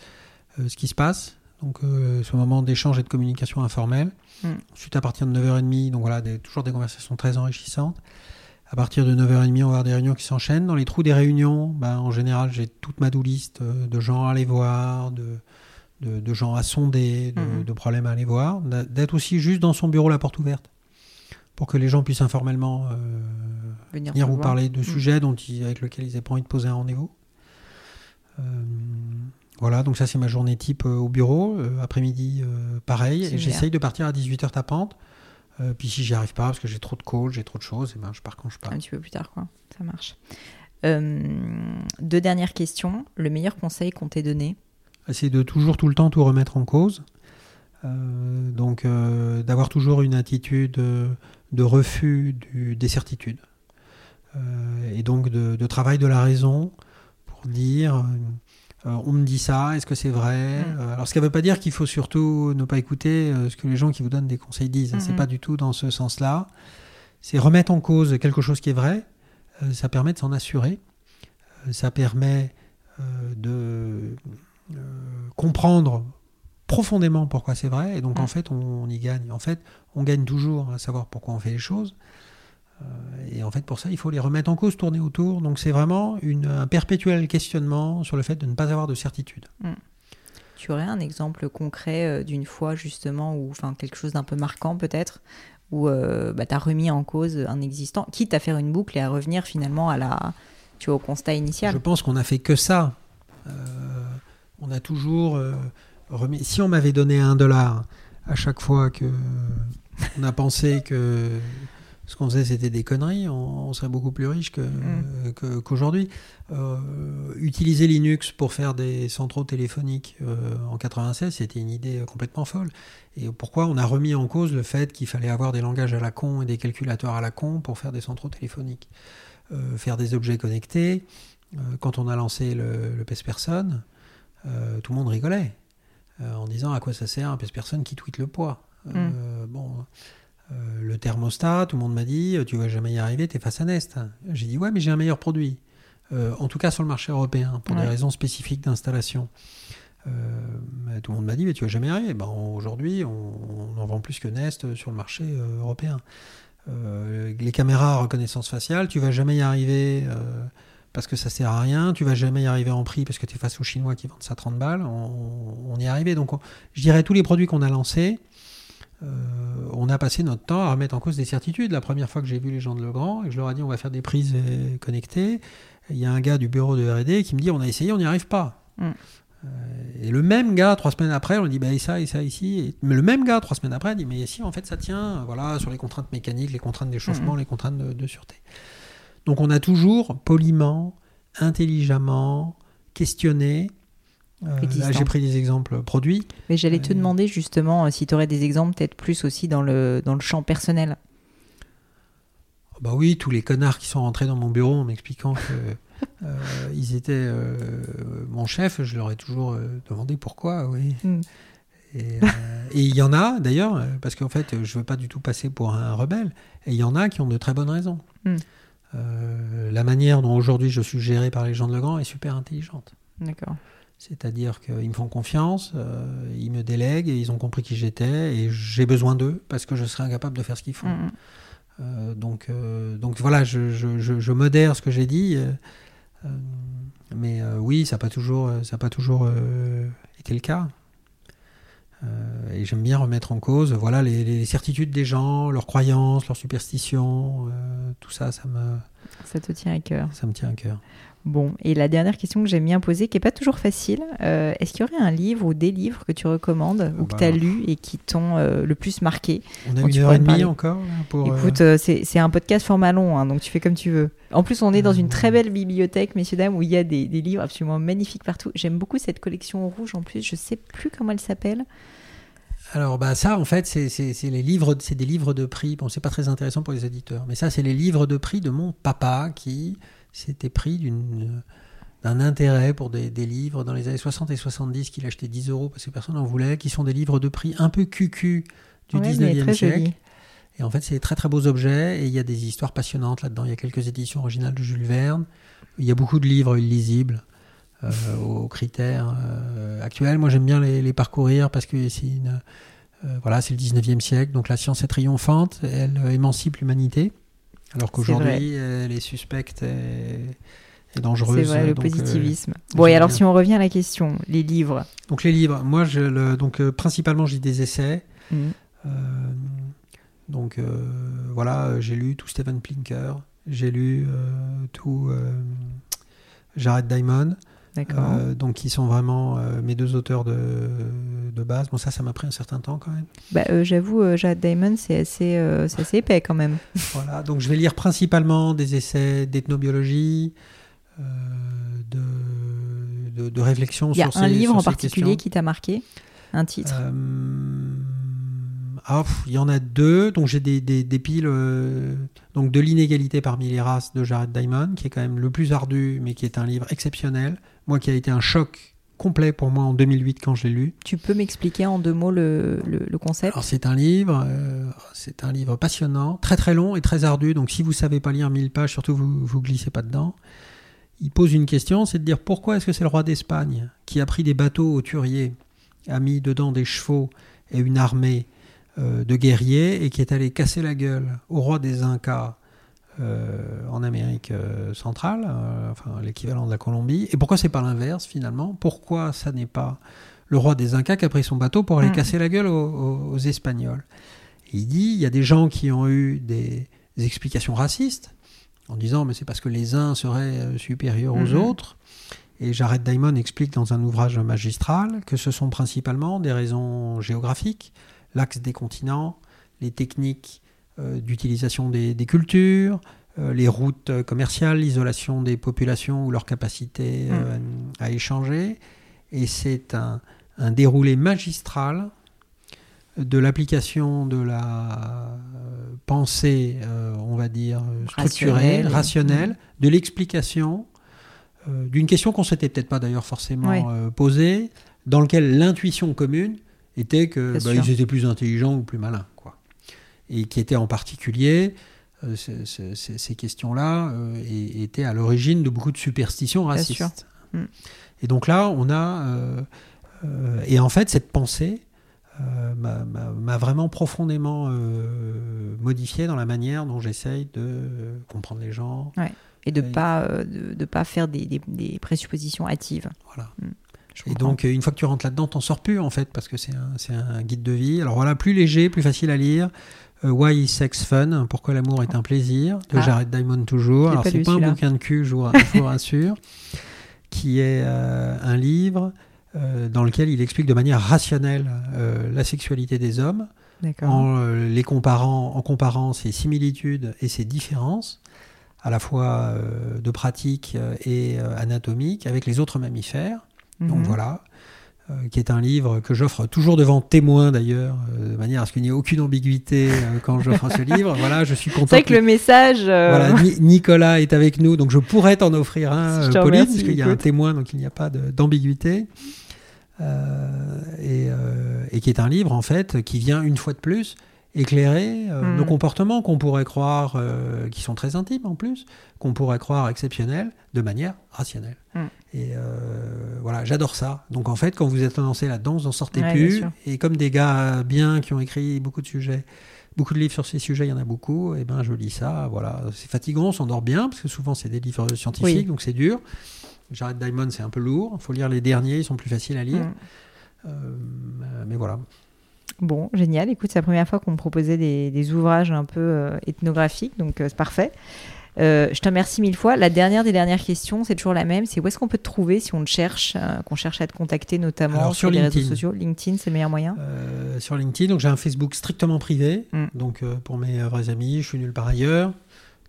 euh, ce qui se passe. Donc ce moment d'échange et de communication informelle. Mm. Ensuite à partir de 9h30, donc voilà, des, toujours des conversations très enrichissantes. À partir de 9h30, on va avoir des réunions qui s'enchaînent. Dans les trous des réunions, ben, en général, j'ai toute ma liste de gens à aller voir, de, de, gens à sonder, de, mm. de problèmes à aller voir. D'être aussi juste dans son bureau la porte ouverte pour que les gens puissent informellement euh, venir, vous parler de mm. sujets dont avec lesquels ils n'avaient pas envie de poser un rendez-vous. Euh, voilà, donc ça c'est ma journée type euh, au bureau. Après-midi, pareil. Et j'essaye de partir à 18h tapante. puis si j'y arrive pas, parce que j'ai trop de calls, j'ai trop de choses, et eh ben, je pars quand je pars. Un petit peu plus tard, quoi. Ça marche. deux dernières questions. Le meilleur conseil qu'on t'ait donné? C'est de toujours, tout le temps, tout remettre en cause. donc d'avoir toujours une attitude de refus des certitudes. Euh, et donc de, travail de la raison pour dire euh, on me dit ça, est-ce que c'est vrai mm. euh, Alors, ce qui ne veut pas dire qu'il faut surtout ne pas écouter ce que les gens qui vous donnent des conseils disent. Ce C'est mm-hmm. pas du tout dans ce sens-là. C'est remettre en cause quelque chose qui est vrai. ça permet de s'en assurer. ça permet de comprendre profondément pourquoi c'est vrai, et donc en mm. fait on, y gagne. En fait, on gagne toujours à savoir pourquoi on fait les choses. Euh, et en fait, pour ça, il faut les remettre en cause, tourner autour. Donc c'est vraiment une, un perpétuel questionnement sur le fait de ne pas avoir de certitude. Mm. Tu aurais un exemple concret euh, d'une fois justement, ou enfin quelque chose d'un peu marquant peut-être, où euh, bah, tu as remis en cause un existant, quitte à faire une boucle et à revenir finalement à la, Tu vois, au constat initial? Je pense qu'on a fait que ça. On a toujours remis. Si on m'avait donné un dollar à chaque fois que on a pensé que ce qu'on faisait c'était des conneries, on, on serait beaucoup plus riche Mm. qu'aujourd'hui. Euh, utiliser Linux pour faire des centraux téléphoniques euh, en 96, c'était une idée complètement folle. Et pourquoi on a remis en cause le fait qu'il fallait avoir des langages à la con et des calculateurs à la con pour faire des centraux téléphoniques? Euh, Faire des objets connectés. Quand on a lancé le, le PES-Personne, euh, tout le monde rigolait en disant à quoi ça sert un PES-Personne qui tweet le poids. Euh, Bon, euh, le thermostat, tout le monde m'a dit tu vas jamais y arriver, t'es face à Nest. J'ai dit ouais, mais j'ai un meilleur produit. Euh, en tout cas sur le marché européen, pour Ouais. des raisons spécifiques d'installation. Euh, tout le monde m'a dit mais tu vas jamais y arriver. Ben, Aujourd'hui, on, on en vend plus que Nest sur le marché euh, européen. Euh, les caméras à reconnaissance faciale, tu vas jamais y arriver euh, parce que ça sert à rien. Tu vas jamais y arriver en prix parce que tu es face aux Chinois qui vendent ça 30 balles. On, on y est arrivé. Donc, on- je dirais tous les produits qu'on a lancés, euh, on a passé notre temps à remettre en cause des certitudes. La première fois que j'ai vu les gens de Legrand et que je leur ai dit on va faire des prises euh, connectées, il y a un gars du bureau de R&D qui me dit on a essayé, on n'y arrive pas. Mm. Euh, et le même gars, trois semaines après, on lui dit bah, et ça et ça ici. Mais le même gars, trois semaines après, dit mais si en fait ça tient, voilà, sur les contraintes mécaniques, les contraintes d'échauffement, les contraintes de, de sûreté. Donc on a toujours poliment, intelligemment questionné. Euh, là, j'ai pris des exemples produits. Mais j'allais te Ouais. demander justement euh, si tu aurais des exemples peut-être plus aussi dans le, dans le champ personnel. Bah oui, tous les connards qui sont rentrés dans mon bureau en m'expliquant que euh, ils étaient euh, mon chef, je leur ai toujours euh, demandé pourquoi, oui. Mm. Et euh, il y en a d'ailleurs, euh, parce qu'en fait, je veux pas du tout passer pour un rebelle, et il y en a qui ont de très bonnes raisons. Mm. Euh, la manière dont aujourd'hui je suis géré par les gens de Legrand est super intelligente. D'accord. C'est-à-dire qu'ils me font confiance, euh, ils me délèguent, et ils ont compris qui j'étais, et j'ai besoin d'eux parce que je serais incapable de faire ce qu'ils font. Euh, donc, donc voilà, je, je, je, je modère ce que j'ai dit. mais oui, ça n'a pas toujours, ça a pas toujours été le cas. Euh, et j'aime bien remettre en cause voilà, les, les certitudes des gens, leurs croyances, leurs superstitions. euh, tout ça, ça me, Ça te tient à cœur. ça me tient à cœur. Bon, et la dernière question que j'aime bien poser, qui n'est pas toujours facile, euh, est-ce qu'il y aurait un livre ou des livres que tu recommandes ou que bah. tu as lus et qui t'ont euh, le plus marqué On a une heure et demie encore pour. euh, Écoute, euh, c'est un podcast format long, hein, donc tu fais comme tu veux. En plus, on est dans une très belle bibliothèque, messieurs, dames, où il y a des, des livres absolument magnifiques partout. J'aime beaucoup cette collection rouge en plus, je sais plus comment elle s'appelle. Alors bah ça en fait c'est les livres c'est des livres de prix bon c'est pas très intéressant pour les éditeurs mais ça c'est les livres de prix de mon papa qui s'était pris d'une d'un intérêt pour des, des livres. Dans les années 60 et 70 qu'il achetait 10 euros parce que personne n'en voulait qui sont des livres de prix un peu cucu du Ouais, mais 19e très siècle. Joli. et en fait c'est des très très beaux objets et il y a des histoires passionnantes là-dedans. Il y a quelques éditions originales de Jules Verne. Il y a beaucoup de livres illisibles euh, aux critères euh, actuels. Moi, j'aime bien les, les parcourir parce que c'est une, euh, voilà, c'est le 19e siècle, donc la science est triomphante, elle euh, émancipe l'humanité, alors qu'aujourd'hui, elle est suspecte et, et dangereuse. C'est vrai, le donc, euh, positivisme. bon, et alors bien. si on revient à la question, les livres. donc les livres, moi, je le, donc euh, principalement, j'ai des essais. Euh, donc euh, voilà, euh, j'ai lu tout Steven Plinker, j'ai lu euh, tout euh, Jared Diamond. Euh, donc qui sont vraiment euh, mes deux auteurs de, de base. Bon ça, ça m'a pris un certain temps quand même. Bah, euh, J'avoue, Jade Diamond, c'est assez, assez épais quand même. Voilà, donc je vais lire principalement des essais d'ethnobiologie, de, de, de réflexion Il y a sur un ces- livre sur en ces particulier questions. qui t'a marqué? Un titre? Ah, pff, il y en a deux. Donc j'ai des, des, des piles euh, donc de l'inégalité parmi les races de Jared Diamond, qui est quand même le plus ardu, mais qui est un livre exceptionnel. Moi, qui a été un choc complet pour moi en 2008 quand je l'ai lu. Tu peux m'expliquer en deux mots le, le, le concept? Alors c'est un livre, euh, c'est un livre passionnant, très très long et très ardu. Donc si vous savez pas lire 1000 pages, surtout vous vous glissez pas dedans. Il pose une question, c'est de dire pourquoi est-ce que c'est le roi d'Espagne qui a pris des bateaux hauturiers, a mis dedans des chevaux et une armée euh, de guerriers et qui est allé casser la gueule au roi des Incas en Amérique euh, centrale, euh, enfin l'équivalent de la Colombie. Et pourquoi c'est pas l'inverse finalement? Pourquoi ça n'est pas le roi des Incas qui a pris son bateau pour aller Mm. casser la gueule aux, aux- aux Espagnols? Et Il dit il y a des gens qui ont eu des, des explications racistes en disant mais c'est parce que les uns seraient euh, supérieurs aux Mhm. autres. Et Jared Diamond explique dans un ouvrage magistral que ce sont principalement des raisons géographiques, l'axe des continents, les techniques euh, d'utilisation des, des cultures, euh, les routes euh, commerciales, l'isolation des populations ou leur capacité euh, à échanger. Et c'est un, un déroulé magistral de l'application de la euh, pensée, euh, on va dire, euh, structurelle, Rationnelle. de l'explication euh, d'une question qu'on s'était peut-être pas d'ailleurs forcément euh, posée, dans lequel l'intuition commune était que bah, ils étaient plus intelligents ou plus malins, quoi. Et qui était en particulier euh, ce- ce- ce- ces questions-là euh, et- étaient à l'origine de beaucoup de superstitions racistes. Mm. Et donc là, on a euh, et en fait cette pensée m'a- vraiment profondément modifié dans la manière dont j'essaye de comprendre les gens. Et de Oui. pas de, de pas faire des, des- des présuppositions hâtives. Voilà. Je Et donc, une fois que tu rentres là-dedans, t'en sors plus, en fait, parce que c'est un, c'est un guide de vie. Alors voilà, plus léger, plus facile à lire. Euh, Why is Sex Fun? Pourquoi l'amour est un plaisir? De Ah. Jared Diamond toujours. Alors, c'est pas un bouquin de cul, je vous, je vous rassure, qui est euh, un livre euh, dans lequel il explique de manière rationnelle la sexualité des hommes, en euh, les comparant, en comparant ses similitudes et ses différences, à la fois euh, de pratique et euh, anatomique, avec les autres mammifères. Donc Mhm. voilà, qui est un livre que j'offre toujours devant témoin d'ailleurs, euh, de manière à ce qu'il n'y ait aucune ambiguïté euh, quand j'offre ce livre. Voilà, je suis content. C'est vrai que le message. euh, Voilà, Ni- Nicolas est avec nous, donc je pourrais t'en offrir un, euh, Pauline, remercie, parce qu'il y a un témoin, donc il n'y a pas d'ambiguïté. Euh, et, euh, et qui est un livre en fait qui vient une fois de plus éclairer euh, Mm. nos comportements qu'on pourrait croire, euh, qui sont très intimes en plus, qu'on pourrait croire exceptionnels, de manière rationnelle. Mm. Et euh, voilà, j'adore ça. Donc en fait, quand vous êtes lancé là-dedans, vous n'en sortez Ouais, plus. Et comme des gars bien qui ont écrit beaucoup de sujets, beaucoup de livres sur ces sujets, il y en a beaucoup, et ben je lis ça. Voilà, c'est fatigant, on s'endort bien parce que souvent c'est des livres scientifiques, Oui. donc c'est dur. Jared Diamond, c'est un peu lourd. Il faut lire les derniers, ils sont plus faciles à lire. Mm. Mais voilà. Bon, génial. Écoute, c'est la première fois qu'on me proposait des, des ouvrages un peu euh, ethnographiques, donc euh, c'est parfait. Euh, je te remercie mille fois. La dernière des dernières questions, c'est toujours la même. C'est où est-ce qu'on peut te trouver si on te cherche, euh, qu'on cherche à te contacter, notamment Alors, sur les réseaux sociaux? LinkedIn, c'est le meilleur moyen? Euh, sur LinkedIn, donc j'ai un Facebook strictement privé. Mm. Donc pour mes vrais amis, je suis nulle part ailleurs.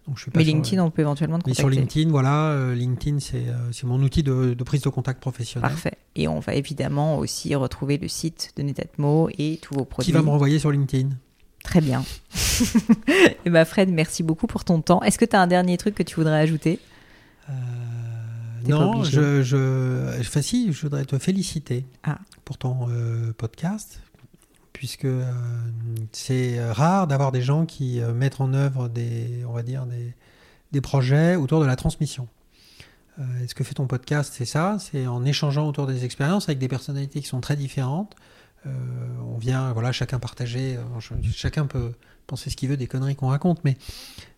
Donc je suis pas Mais sur- LinkedIn, on peut éventuellement te Mais contacter. sur LinkedIn, voilà, euh, LinkedIn, c'est euh, c'est mon outil de, de prise de contact professionnel. Parfait. Et on va évidemment aussi retrouver le site de Netatmo et tous vos produits. Qui va me renvoyer sur LinkedIn Très bien. et bah Fred, merci beaucoup pour ton temps. Est-ce que tu as un dernier truc que tu voudrais ajouter? Euh, Non, je, je, enfin, si, je voudrais te féliciter Ah. pour ton euh, podcast, puisque euh, c'est rare d'avoir des gens qui euh, mettent en œuvre des, on va dire, des, des projets autour de la transmission. Euh, ce que fait ton podcast, c'est ça, c'est en échangeant autour des expériences avec des personnalités qui sont très différentes. Euh, on vient, voilà, chacun partager, euh, chacun peut penser ce qu'il veut des conneries qu'on raconte, mais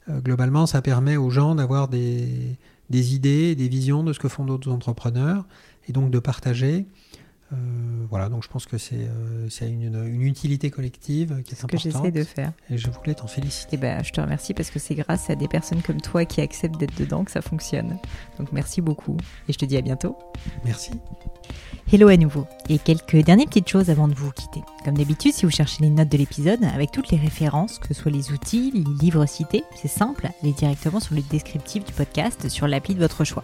euh, globalement, ça permet aux gens d'avoir des, des idées, des visions de ce que font d'autres entrepreneurs, et donc de partager. Euh, voilà, donc je pense que c'est euh, c'est une, une utilité collective qui est Ce que importante. j'essaie de faire. Et je voulais t'en féliciter. Et ben, je te remercie parce que c'est grâce à des personnes comme toi qui acceptent d'être dedans que ça fonctionne. Donc merci beaucoup et je te dis à bientôt. Merci. Hello à nouveau. Et quelques dernières petites choses avant de vous quitter. Comme d'habitude, si vous cherchez les notes de l'épisode, avec toutes les références, que ce soit les outils, les livres cités, c'est simple, allez directement sur le descriptif du podcast sur l'appli de votre choix.